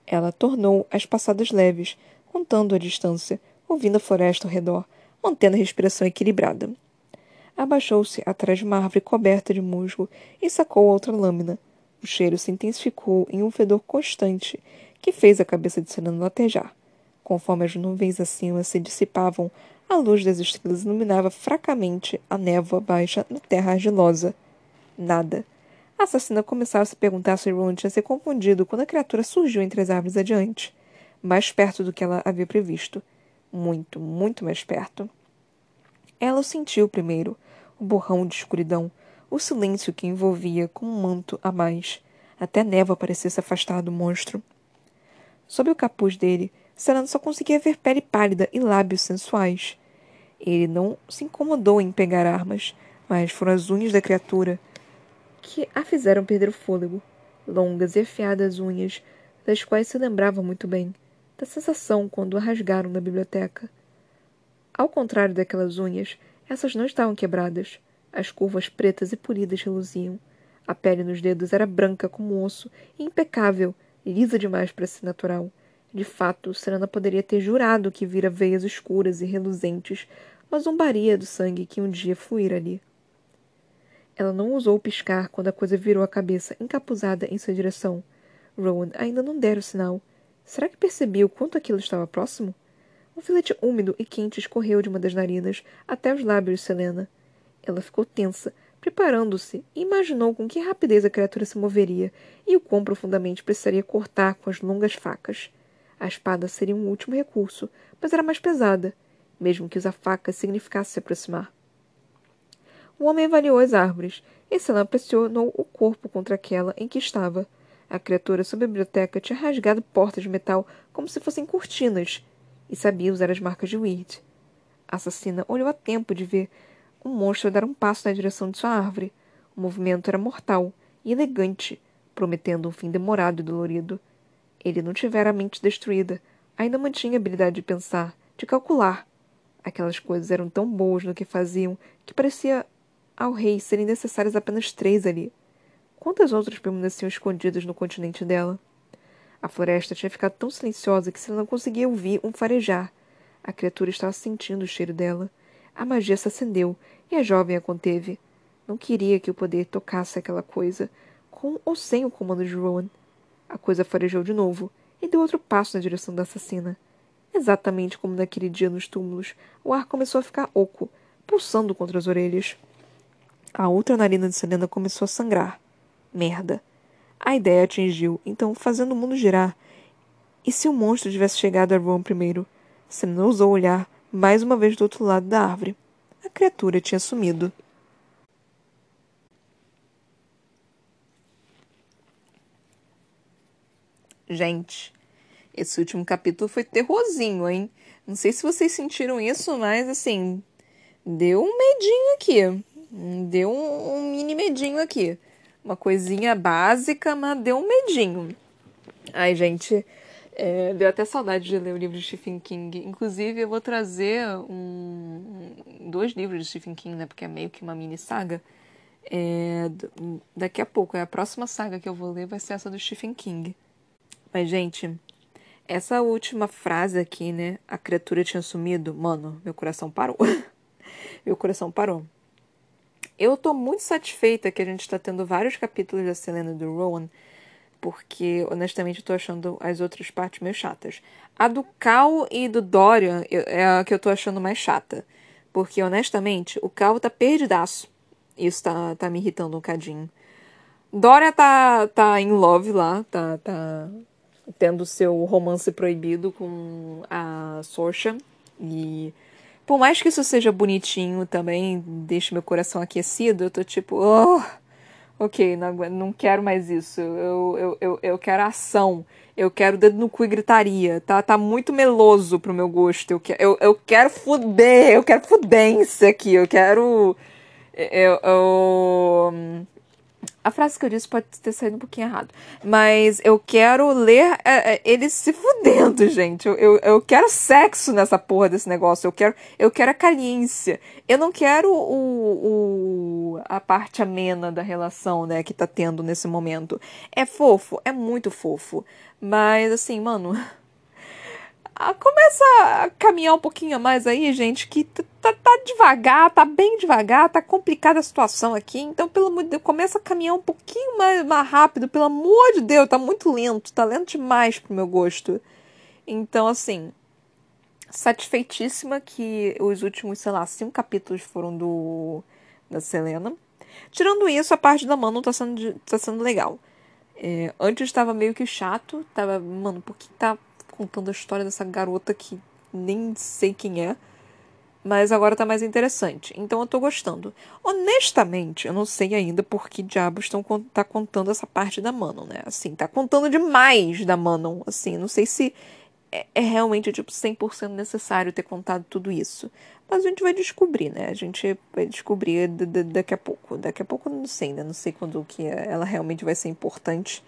Ela tornou as passadas leves, contando a distância, ouvindo a floresta ao redor, mantendo a respiração equilibrada. Abaixou-se atrás de uma árvore coberta de musgo e sacou outra lâmina. O cheiro se intensificou em um fedor constante que fez a cabeça de Serena latejar. Conforme as nuvens acima se dissipavam, a luz das estrelas iluminava fracamente a névoa baixa na terra argilosa. Nada. A assassina começava a se perguntar se Ron tinha se confundido quando a criatura surgiu entre as árvores adiante, mais perto do que ela havia previsto muito, muito mais perto. Ela o sentiu primeiro, o borrão de escuridão, o silêncio que envolvia com um manto a mais, até a névoa parecia se afastar do monstro. Sob o capuz dele, Serena só conseguia ver pele pálida e lábios sensuais. Ele não se incomodou em pegar armas, mas foram as unhas da criatura que a fizeram perder o fôlego. Longas e afiadas unhas, das quais se lembrava muito bem da sensação quando a rasgaram na biblioteca. Ao contrário daquelas unhas, essas não estavam quebradas. As curvas pretas e polidas reluziam. A pele nos dedos era branca como osso e impecável, lisa demais para ser natural. De fato, Serena poderia ter jurado que vira veias escuras e reluzentes, uma zombaria do sangue que um dia fluíra ali. Ela não ousou piscar quando a coisa virou a cabeça, encapuzada em sua direção. Rowan ainda não dera o sinal. Será que percebeu quanto aquilo estava próximo? Um filete úmido e quente escorreu de uma das narinas até os lábios de Selena. Ela ficou tensa, preparando-se, e imaginou com que rapidez a criatura se moveria e o quão profundamente precisaria cortar com as longas facas. A espada seria um último recurso, mas era mais pesada, mesmo que usar facas significasse se aproximar. O homem avaliou as árvores, e Selena pressionou o corpo contra aquela em que estava. A criatura sob a biblioteca tinha rasgado portas de metal como se fossem cortinas e sabia usar as marcas de Weird. A assassina olhou a tempo de ver o um monstro dar um passo na direção de sua árvore. O movimento era mortal e elegante, prometendo um fim demorado e dolorido. Ele não tivera a mente destruída, ainda mantinha a habilidade de pensar, de calcular. Aquelas coisas eram tão boas no que faziam que parecia ao rei serem necessárias apenas três ali. Quantas outras permaneciam escondidas no continente dela? A floresta tinha ficado tão silenciosa que se não conseguia ouvir um farejar. A criatura estava sentindo o cheiro dela. A magia se acendeu e a jovem a conteve. Não queria que o poder tocasse aquela coisa, com ou sem o comando de Rowan. A coisa farejou de novo e deu outro passo na direção da assassina. Exatamente como naquele dia nos túmulos, o ar começou a ficar oco, pulsando contra as orelhas. A outra narina de Selena começou a sangrar. Merda. A ideia atingiu, então, fazendo o mundo girar. E se o monstro tivesse chegado a Ron primeiro? Selena ousou olhar mais uma vez do outro lado da árvore. A criatura tinha sumido. Gente, esse último capítulo foi terrorzinho, hein? Não sei se vocês sentiram isso, mas assim, deu um medinho aqui. Deu um, mini medinho aqui. Uma coisinha básica, mas deu um medinho. Ai, gente, é, deu até saudade de ler o livro de Stephen King. Inclusive, eu vou trazer um, dois livros de Stephen King, né? Porque é meio que uma mini saga. É, daqui a pouco, é a próxima saga que eu vou ler vai ser essa do Stephen King. Mas, gente, essa última frase aqui, né? A criatura tinha sumido. Mano, meu coração parou. [LAUGHS] meu coração parou. Eu tô muito satisfeita que a gente tá tendo vários capítulos da Selena do Rowan, porque, honestamente, eu tô achando as outras partes meio chatas. A do Cal e do Dorian é a que eu tô achando mais chata. Porque, honestamente, o Cal tá perdidaço. Isso tá, tá me irritando um cadinho. Dória tá, tá in love lá, tá, tá tendo seu romance proibido com a Sorsha. E por mais que isso seja bonitinho também, deixe meu coração aquecido, eu tô tipo, oh, ok, não, não quero mais isso. Eu, eu, eu, eu quero ação. Eu quero dedo no cu e gritaria. Tá, tá muito meloso pro meu gosto. Eu, que, eu, eu quero fuder. Eu quero fudência aqui. Eu quero. Eu, eu, a frase que eu disse pode ter saído um pouquinho errado. Mas eu quero ler é, é, eles se fudendo, gente. Eu, eu, eu, quero sexo nessa porra desse negócio. Eu quero, eu quero a caliência. Eu não quero o, o, a parte amena da relação, né, que tá tendo nesse momento. É fofo, é muito fofo. Mas assim, mano. [LAUGHS] começa a caminhar um pouquinho mais aí, gente, que tá, tá, devagar, tá bem devagar, tá complicada a situação aqui. Então, pelo amor de Deus, começa a caminhar um pouquinho mais, mais rápido, pelo amor de Deus, tá muito lento, tá lento demais pro meu gosto. Então, assim, satisfeitíssima que os últimos, sei lá, cinco capítulos foram do da Selena. Tirando isso, a parte da Mano tá sendo, tá sendo legal. É, antes estava meio que chato, tava, mano, por que tá contando a história dessa garota que nem sei quem é. Mas agora tá mais interessante. Então eu tô gostando. Honestamente, eu não sei ainda por que diabos estão tá contando essa parte da Manon, né? Assim, tá contando demais da Manon. Assim, não sei se é, é realmente, tipo, 100% necessário ter contado tudo isso. Mas a gente vai descobrir, né? A gente vai descobrir daqui a pouco. Daqui a pouco eu não sei ainda. Não sei quando que ela realmente vai ser importante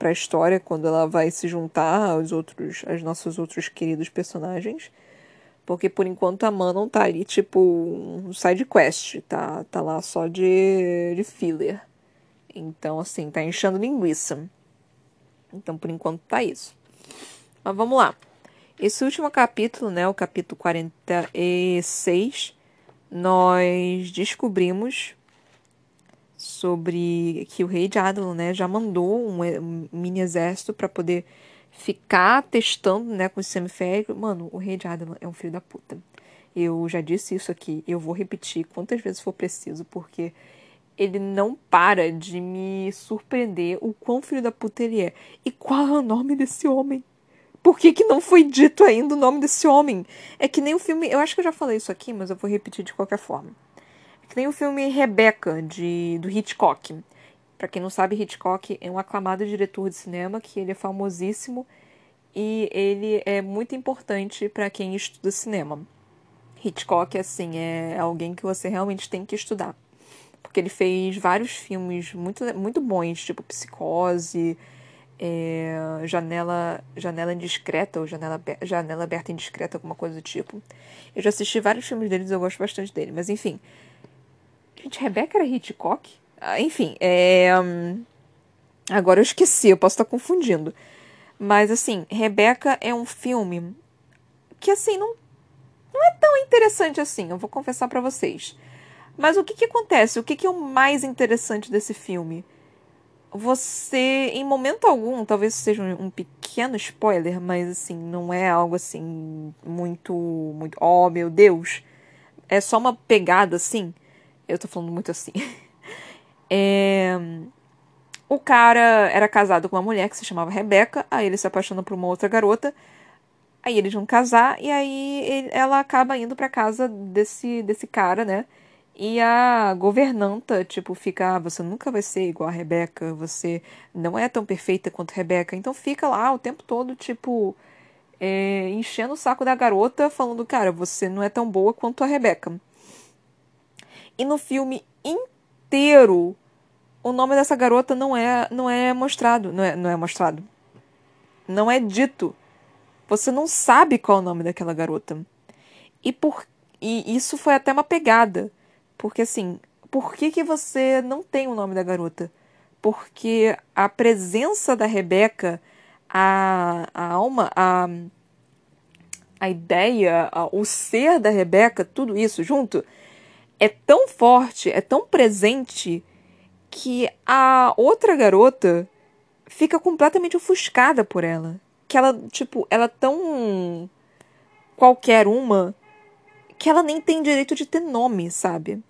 para a história quando ela vai se juntar aos outros, aos nossos outros queridos personagens. Porque por enquanto a Manon tá ali, tipo, um side quest, tá, tá lá só de, de filler. Então, assim, tá enchendo linguiça. Então, por enquanto, tá isso. Mas vamos lá. Esse último capítulo, né, o capítulo 46, nós descobrimos sobre que o rei de Adlon, né, já mandou um, um mini exército para poder ficar testando, né, com esse semiférico. Mano, o rei de Adlon é um filho da puta. Eu já disse isso aqui, eu vou repetir quantas vezes for preciso, porque ele não para de me surpreender o quão filho da puta ele é. E qual é o nome desse homem? Por que, que não foi dito ainda o nome desse homem? É que nem o filme. Eu acho que eu já falei isso aqui, mas eu vou repetir de qualquer forma. Que nem o filme Rebecca, de, do Hitchcock. Para quem não sabe, Hitchcock é um aclamado diretor de cinema, que ele é famosíssimo e ele é muito importante para quem estuda cinema. Hitchcock, assim, é alguém que você realmente tem que estudar. Porque ele fez vários filmes muito, muito bons, tipo Psicose, é, Janela, Janela Indiscreta, ou Janela, Janela Aberta Indiscreta, alguma coisa do tipo. Eu já assisti vários filmes deles, eu gosto bastante dele. Mas enfim, Gente, Rebecca era Hitchcock? Ah, enfim, é... Hum, agora eu esqueci, eu posso estar confundindo. Mas, assim, Rebecca é um filme que, assim, não, não é tão interessante assim, eu vou confessar para vocês. Mas o que, que acontece? O que, que é o mais interessante desse filme? Você, em momento algum, talvez seja um pequeno spoiler, mas assim, não é algo assim muito, muito, oh meu Deus. É só uma pegada assim Eu tô falando muito assim. [LAUGHS] É... O cara era casado com uma mulher que se chamava Rebeca, aí ele se apaixona por uma outra garota, aí eles vão casar, e aí ele, ela acaba indo pra casa desse, desse cara, né? E a governanta, tipo, fica, ah, você nunca vai ser igual a Rebeca, você não é tão perfeita quanto Rebeca. Então fica lá o tempo todo, tipo, é, enchendo o saco da garota, falando, cara, você não é tão boa quanto a Rebeca. E no filme inteiro, o nome dessa garota não é, não é mostrado. Não é, não é mostrado. Não é dito. Você não sabe qual é o nome daquela garota. E, por, e isso foi até uma pegada porque assim, por que, que você não tem o nome da garota? Porque a presença da Rebeca, a, a alma, a, a ideia, a, o ser da Rebeca, tudo isso junto, é tão forte, é tão presente, que a outra garota fica completamente ofuscada por ela. Que ela, tipo, ela é tão qualquer uma que ela nem tem direito de ter nome, sabe?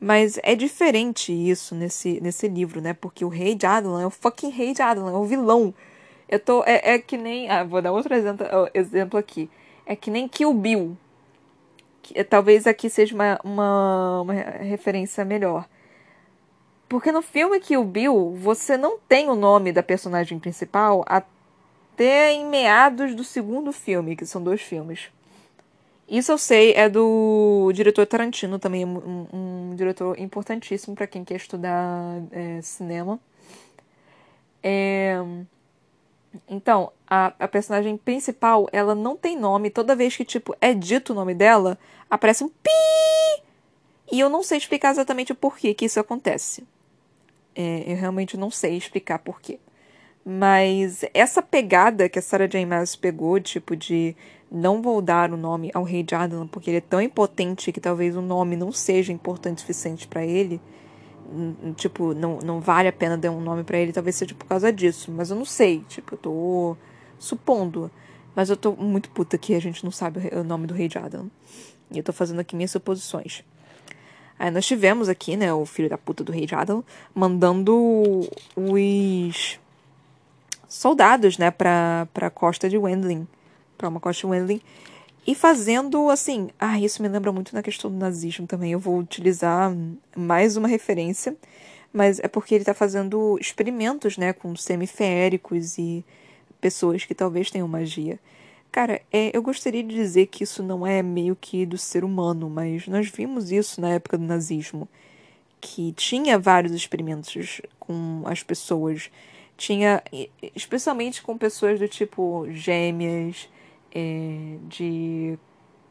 Mas é diferente isso nesse, nesse livro, né? Porque o rei de Adelan é o fucking rei de Adelan, é o vilão. Eu tô. É, é que nem. Ah, vou dar outro exemplo, exemplo aqui. É que nem Kill Bill. Que, talvez aqui seja uma, uma, uma referência melhor. Porque no filme Kill Bill, você não tem o nome da personagem principal até em meados do segundo filme, que são dois filmes. Isso eu sei, é do diretor Tarantino, também um, um diretor importantíssimo para quem quer estudar é, cinema. É... Então, a, a personagem principal, ela não tem nome. Toda vez que, tipo, é dito o nome dela, aparece um pi! E eu não sei explicar exatamente o porquê que isso acontece. É, eu realmente não sei explicar porquê. Mas essa pegada que a Sarah J. Maas pegou, tipo, de não vou dar o nome ao rei de Adelan porque ele é tão impotente que talvez o nome não seja importante o suficiente para ele. Tipo, não, não vale a pena dar um nome para ele, talvez seja por causa disso. Mas eu não sei, tipo, eu tô supondo. Mas eu tô muito puta que a gente não sabe o nome do rei de Adelan. E eu tô fazendo aqui minhas suposições. Aí nós tivemos aqui, né, o filho da puta do rei de Adelan, mandando os soldados, né, pra, pra costa de Wendling para uma Costa Wendling. E fazendo assim, ah, isso me lembra muito na questão do nazismo também. Eu vou utilizar mais uma referência, mas é porque ele está fazendo experimentos, né, com semiféricos e pessoas que talvez tenham magia. Cara, é, eu gostaria de dizer que isso não é meio que do ser humano, mas nós vimos isso na época do nazismo, que tinha vários experimentos com as pessoas. Tinha, especialmente com pessoas do tipo gêmeas, é, de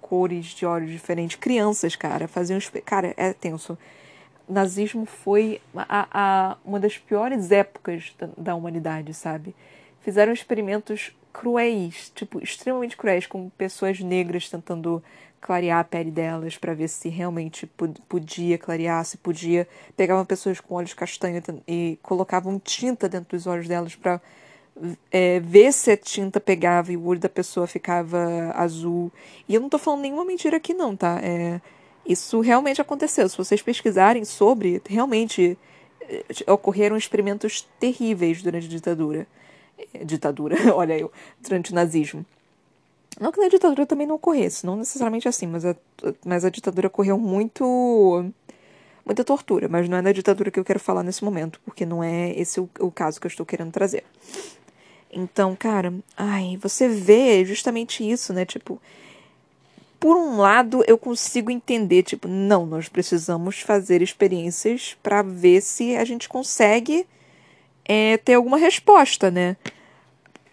cores de olhos diferentes. Crianças, cara, faziam. Cara, é tenso. Nazismo foi a, a, uma das piores épocas da, da humanidade, sabe? Fizeram experimentos cruéis, tipo, extremamente cruéis, com pessoas negras tentando clarear a pele delas para ver se realmente podia clarear, se podia. Pegavam pessoas com olhos castanhos e colocavam tinta dentro dos olhos delas para é, ver se a tinta pegava e o olho da pessoa ficava azul. E eu não tô falando nenhuma mentira aqui, não, tá? É, isso realmente aconteceu. Se vocês pesquisarem sobre, realmente é, ocorreram experimentos terríveis durante a ditadura. É, ditadura, [LAUGHS] olha eu, durante o nazismo. Não que na ditadura também não ocorresse, não necessariamente assim, mas a, mas a ditadura ocorreu muito. muita tortura, mas não é da ditadura que eu quero falar nesse momento, porque não é esse o, o caso que eu estou querendo trazer. Então, cara, ai, você vê justamente isso, né? Tipo, por um lado eu consigo entender, tipo, não, nós precisamos fazer experiências para ver se a gente consegue é, ter alguma resposta, né?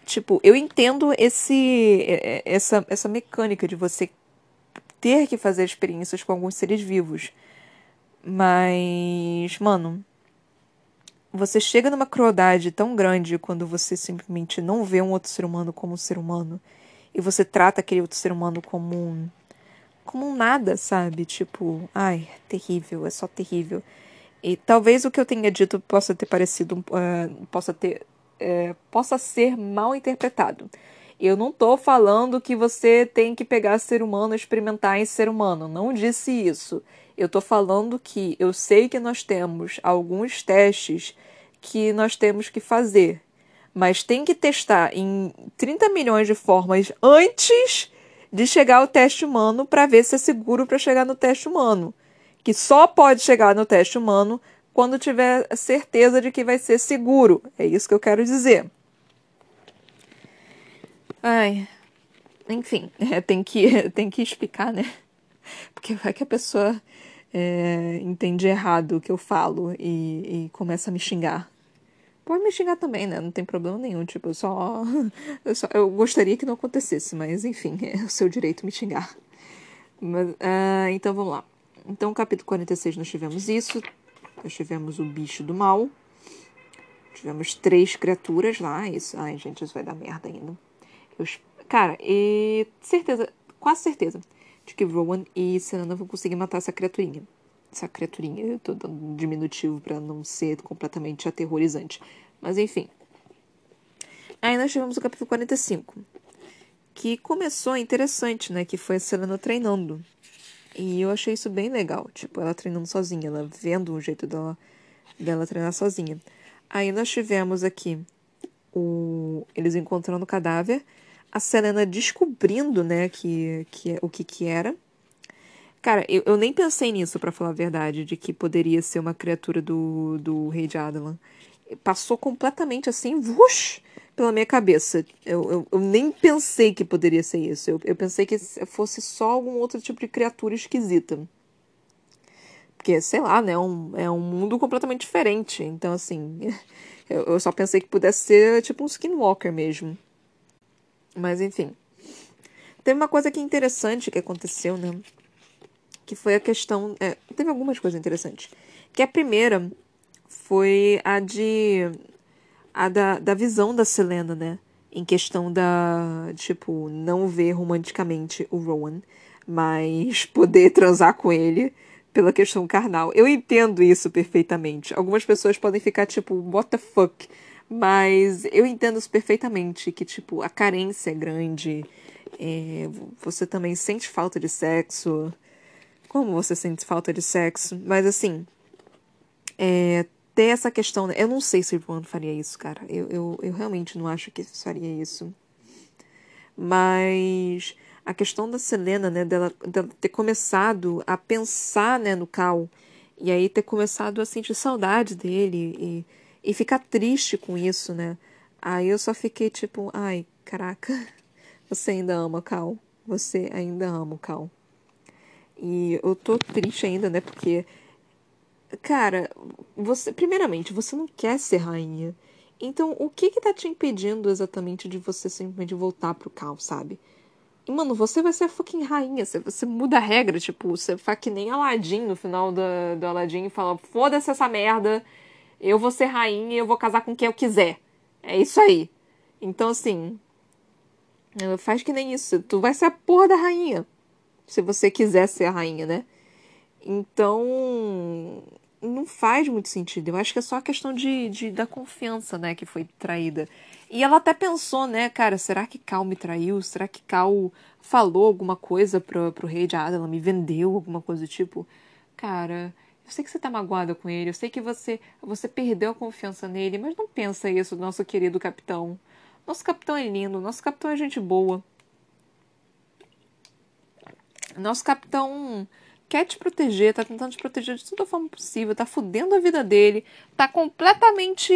Tipo, eu entendo esse é, é, essa, essa mecânica de você ter que fazer experiências com alguns seres vivos. Mas, mano, você chega numa crueldade tão grande quando você simplesmente não vê um outro ser humano como um ser humano e você trata aquele outro ser humano como um como um nada, sabe? Tipo, ai, terrível, é só terrível. E talvez o que eu tenha dito possa ter parecido, uh, possa ter, uh, possa ser mal interpretado. Eu não tô falando que você tem que pegar ser humano e experimentar em ser humano. Não disse isso. Eu tô falando que eu sei que nós temos alguns testes que nós temos que fazer, mas tem que testar em 30 milhões de formas antes de chegar ao teste humano para ver se é seguro para chegar no teste humano. Que só pode chegar no teste humano quando tiver certeza de que vai ser seguro. É isso que eu quero dizer. Ai, enfim, é, [LAUGHS] tem que tem que explicar, né? Porque vai que a pessoa é, entende errado o que eu falo e, e começa a me xingar. Pode me xingar também, né? Não tem problema nenhum. Tipo, eu só, [LAUGHS] eu só. Eu gostaria que não acontecesse, mas enfim, é o seu direito me xingar. Mas, uh, então vamos lá. Então, capítulo 46 nós tivemos isso. Nós tivemos o bicho do mal. Tivemos três criaturas lá. Isso. Ai, gente, isso vai dar merda ainda. Eu, cara, e certeza, quase certeza, de que Rowan e Senana vão conseguir matar essa criaturinha essa criaturinha. Eu tô dando diminutivo para não ser completamente aterrorizante. Mas enfim. Aí nós tivemos o capítulo 45. Que começou interessante, né? Que foi a Selena treinando. E eu achei isso bem legal. Tipo, ela treinando sozinha, ela vendo o jeito dela, dela treinar sozinha. Aí nós tivemos aqui o, eles encontrando o cadáver, a Selena descobrindo, né, que, que, o que que era. Cara, eu, eu nem pensei nisso, para falar a verdade, de que poderia ser uma criatura do, do rei de Adalan. Passou completamente assim, vush, pela minha cabeça. Eu, eu, eu, nem pensei que poderia ser isso. Eu, eu pensei que fosse só algum outro tipo de criatura esquisita. Porque, sei lá, né? Um, é um mundo completamente diferente. Então, assim, [LAUGHS] eu, eu só pensei que pudesse ser tipo um skinwalker mesmo. Mas, enfim. Teve uma coisa que é interessante que aconteceu, né? que foi a questão. É, teve algumas coisas interessantes. Que a primeira foi a de. a da, da visão da Selena, né? Em questão da. Tipo, não ver romanticamente o Rowan, mas [LAUGHS] poder transar com ele pela questão carnal. Eu entendo isso perfeitamente. Algumas pessoas podem ficar tipo, what the fuck? Mas eu entendo perfeitamente, que, tipo, a carência é grande, é, você também sente falta de sexo, como você sente falta de sexo, mas assim, é, ter essa questão. Eu não sei se o Ron faria isso, cara. Eu, eu, eu realmente não acho que faria isso. Mas a questão da Selena, né, dela, dela ter começado a pensar, né, no Cal, e aí ter começado a sentir saudade dele e, e ficar triste com isso, né? Aí eu só fiquei tipo, ai, caraca, [LAUGHS] você ainda ama o Cal. Você ainda ama o Cal. E eu tô triste ainda, né? Porque, cara, você, primeiramente, você não quer ser rainha. Então, o que que tá te impedindo exatamente de você simplesmente voltar pro Cal, sabe? E, mano, você vai ser a fucking rainha. Você, você muda a regra, tipo, você faz que nem Aladdin no final do, do Aladdin e fala: foda-se essa merda, eu vou ser rainha e eu vou casar com quem eu quiser. É isso aí. Então, assim. Faz que nem isso. Tu vai ser a porra da rainha se você quiser ser a rainha, né? Então, não faz muito sentido. Eu acho que é só a questão de, de, da confiança, né, que foi traída. E ela até pensou, né, cara, será que Cal me traiu? Será que Cal falou alguma coisa pro, pro rei de Adela, me vendeu alguma coisa do tipo? Cara, eu sei que você tá magoada com ele, eu sei que você, você perdeu a confiança nele, mas não pensa isso, nosso querido capitão. Nosso capitão é lindo, nosso capitão é gente boa. Nosso capitão quer te proteger, tá tentando te proteger de toda forma possível, tá fudendo a vida dele, tá completamente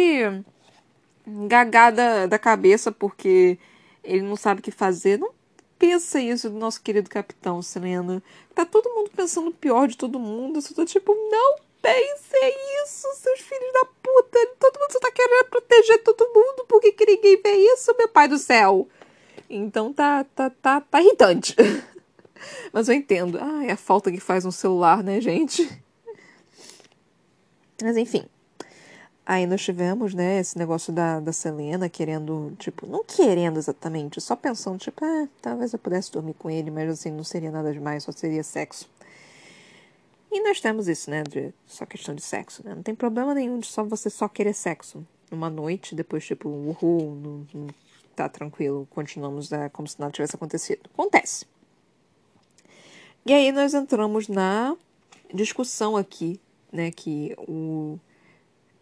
gagada da cabeça porque ele não sabe o que fazer. Não pensa isso do nosso querido capitão, Selena. Tá todo mundo pensando o pior de todo mundo. Eu tô tipo, não pense isso, seus filhos da puta. Todo mundo só tá querendo proteger todo mundo. Por que, que ninguém vê isso, meu pai do céu? Então tá, tá, tá, tá irritante. [LAUGHS] Mas eu entendo. Ah, é a falta que faz um celular, né, gente? Mas enfim. Aí nós tivemos, né, esse negócio da, da Selena querendo, tipo, não querendo exatamente, só pensando, tipo, ah, talvez eu pudesse dormir com ele, mas assim, não seria nada demais, só seria sexo. E nós temos isso, né, de só questão de sexo, né? Não tem problema nenhum de só você só querer sexo. Uma noite, depois, tipo, uhul, não, não, tá tranquilo, continuamos né, como se nada tivesse acontecido. Acontece. E aí nós entramos na discussão aqui, né, que o,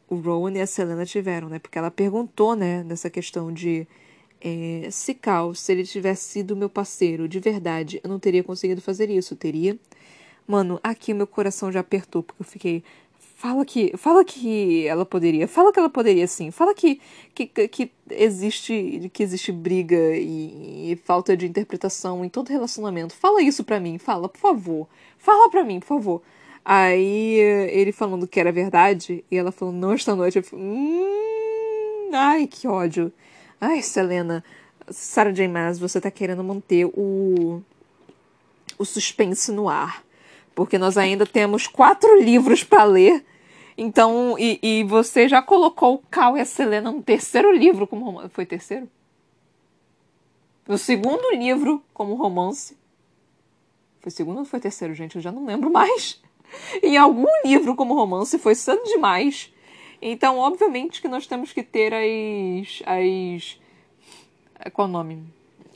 o Rowan e a Selena tiveram, né? Porque ela perguntou, né, nessa questão de é, se Cal, se ele tivesse sido meu parceiro de verdade, eu não teria conseguido fazer isso, teria? Mano, aqui meu coração já apertou, porque eu fiquei. Fala que, fala que ela poderia, fala que ela poderia sim, fala que, que, que existe que existe briga e, e falta de interpretação em todo relacionamento. Fala isso pra mim, fala, por favor. Fala pra mim, por favor. Aí ele falando que era verdade, e ela falando, não, esta noite. Eu falei, hum, ai, que ódio. Ai, Selena, Sarah J. Maas, você tá querendo manter o, o suspense no ar. Porque nós ainda temos quatro livros para ler então, e, e você já colocou o Cal e a Selena no terceiro livro como romance. Foi terceiro? No segundo livro como romance. Foi segundo ou foi terceiro, gente? Eu já não lembro mais. Em algum livro como romance foi cedo demais. Então, obviamente que nós temos que ter as. as qual o nome?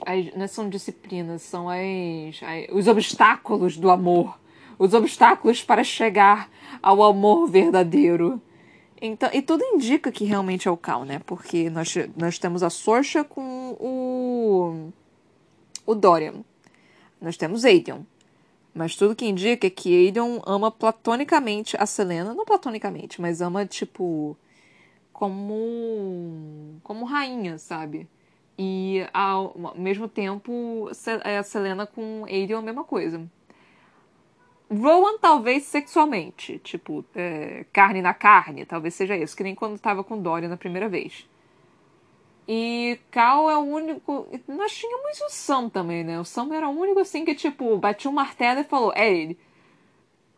As, não são disciplinas, são as, as, os obstáculos do amor os obstáculos para chegar ao amor verdadeiro. Então, e tudo indica que realmente é o Cal, né? Porque nós, nós temos a Sorcha com o, o Dorian. Nós temos Aedion. Mas tudo que indica é que Aedion ama platonicamente a Selena. Não platonicamente, mas ama, tipo, como, como rainha, sabe? E ao mesmo tempo, a Selena com Aedion é a mesma coisa. Rowan talvez sexualmente, tipo, é, carne na carne, talvez seja isso, que nem quando tava com Dorian na primeira vez. E Cal é o único. Nós tínhamos o Sam também, né? O Sam era o único assim que, tipo, batia um martelo e falou: é ele.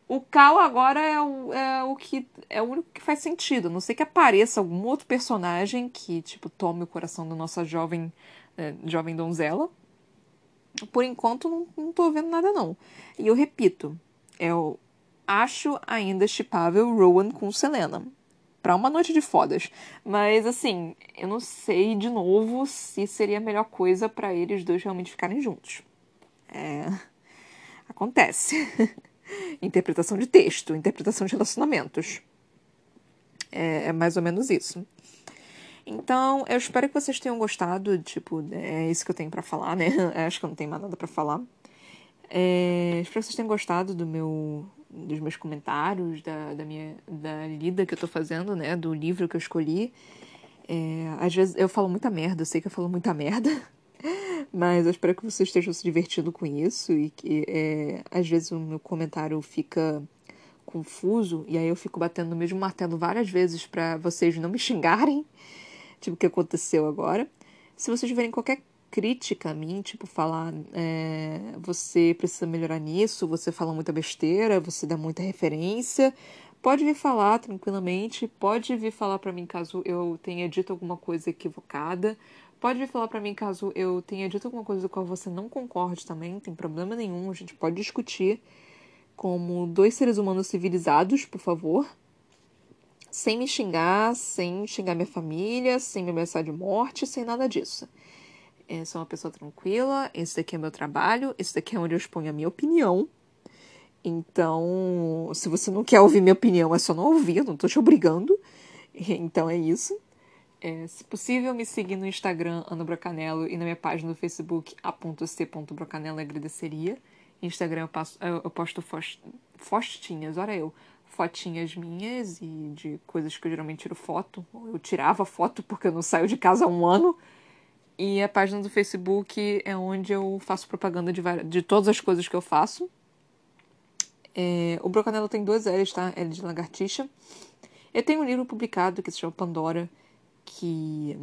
O Cal agora é o, é o que. É o único que faz sentido. A não sei que apareça algum outro personagem que, tipo, tome o coração da nossa jovem. É, jovem donzela. Por enquanto, não, não tô vendo nada, não. E eu repito, eu acho ainda chipável Rowan com Selena. Pra uma noite de fodas. Mas, assim, eu não sei de novo se seria a melhor coisa para eles dois realmente ficarem juntos. É. Acontece. [LAUGHS] interpretação de texto, interpretação de relacionamentos. É, é, mais ou menos isso. Então, eu espero que vocês tenham gostado. Tipo, é isso que eu tenho para falar, né? [LAUGHS] Acho que eu não tenho mais nada para falar. É, espero que vocês tenham gostado do meu, dos meus comentários, da, da minha da lida que eu tô fazendo, né? Do livro que eu escolhi. É, às vezes eu falo muita merda, eu sei que eu falo muita merda, [LAUGHS] mas eu espero que vocês estejam se divertindo com isso e que é, às vezes o meu comentário fica confuso e aí eu fico batendo no mesmo martelo várias vezes para vocês não me xingarem, [LAUGHS] tipo o que aconteceu agora. Se vocês tiverem qualquer crítica a mim, tipo, falar é, você precisa melhorar nisso, você fala muita besteira, você dá muita referência. Pode vir falar tranquilamente, pode vir falar para mim caso eu tenha dito alguma coisa equivocada. Pode vir falar para mim caso eu tenha dito alguma coisa com a qual você não concorde também, tem problema nenhum, a gente pode discutir como dois seres humanos civilizados, por favor. Sem me xingar, sem xingar minha família, sem me ameaçar de morte, sem nada disso. Eu sou uma pessoa tranquila, esse daqui é meu trabalho, esse daqui é onde eu exponho a minha opinião. Então, se você não quer ouvir minha opinião, é só não ouvir, eu não tô te obrigando. [LAUGHS] Então é isso. É, se possível, me seguir no Instagram, Ana Brocanello, e na minha página do Facebook, a.c.brocanello, agradeceria. Instagram eu, passo, eu posto fostinhas, olha eu, fotinhas minhas e de coisas que eu geralmente tiro foto. Eu tirava foto porque eu não saio de casa há um ano. E a página do Facebook é onde eu faço propaganda de, de todas as coisas que eu faço. É, o Brocanelo tem dois L's, tá? L de lagartixa. Eu tenho um livro publicado que se chama Pandora, que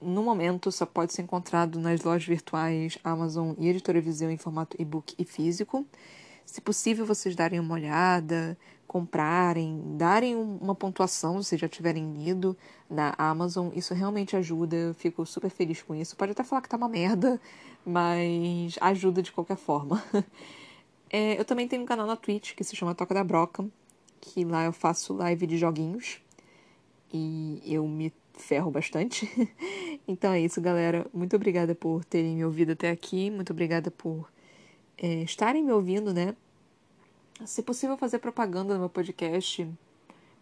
no momento só pode ser encontrado nas lojas virtuais Amazon e Editora Viseu em formato e-book e físico. Se possível, vocês darem uma olhada, comprarem, darem uma pontuação se já tiverem lido na Amazon. Isso realmente ajuda, eu fico super feliz com isso. Pode até falar que tá uma merda, mas ajuda de qualquer forma. [LAUGHS] É, eu também tenho um canal na Twitch que se chama Toca da Broca, que lá eu faço live de joguinhos e eu me ferro bastante. [LAUGHS] então é isso, galera. Muito obrigada por terem me ouvido até aqui. Muito obrigada por é, estarem me ouvindo, né? Se possível fazer propaganda no meu podcast,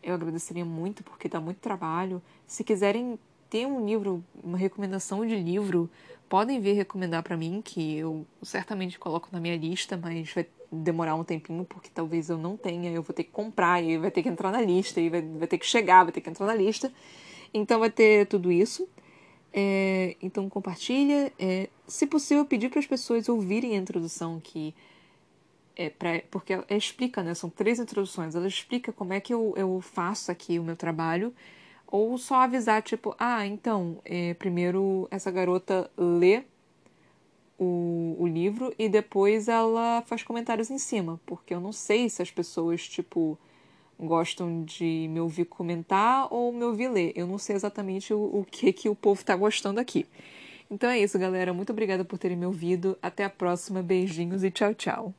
eu agradeceria muito, porque dá muito trabalho. Se quiserem ter um livro, uma recomendação de livro, podem vir recomendar para mim, que eu certamente coloco na minha lista, mas vai demorar um tempinho, porque talvez eu não tenha, eu vou ter que comprar, e vai ter que entrar na lista, e vai, vai ter que chegar, vai ter que entrar na lista. Então vai ter tudo isso. É, então compartilha. É, se possível, pedir para as pessoas ouvirem a introdução que é pra, porque ela explica, né? São três introduções. Ela explica como é que eu, eu faço aqui o meu trabalho. Ou só avisar, tipo, ah, então, é, primeiro essa garota lê o, o livro e depois ela faz comentários em cima. Porque eu não sei se as pessoas, tipo, gostam de me ouvir comentar ou me ouvir ler. Eu não sei exatamente o, o que, que o povo tá gostando aqui. Então é isso, galera. Muito obrigada por terem me ouvido. Até a próxima. Beijinhos e tchau, tchau.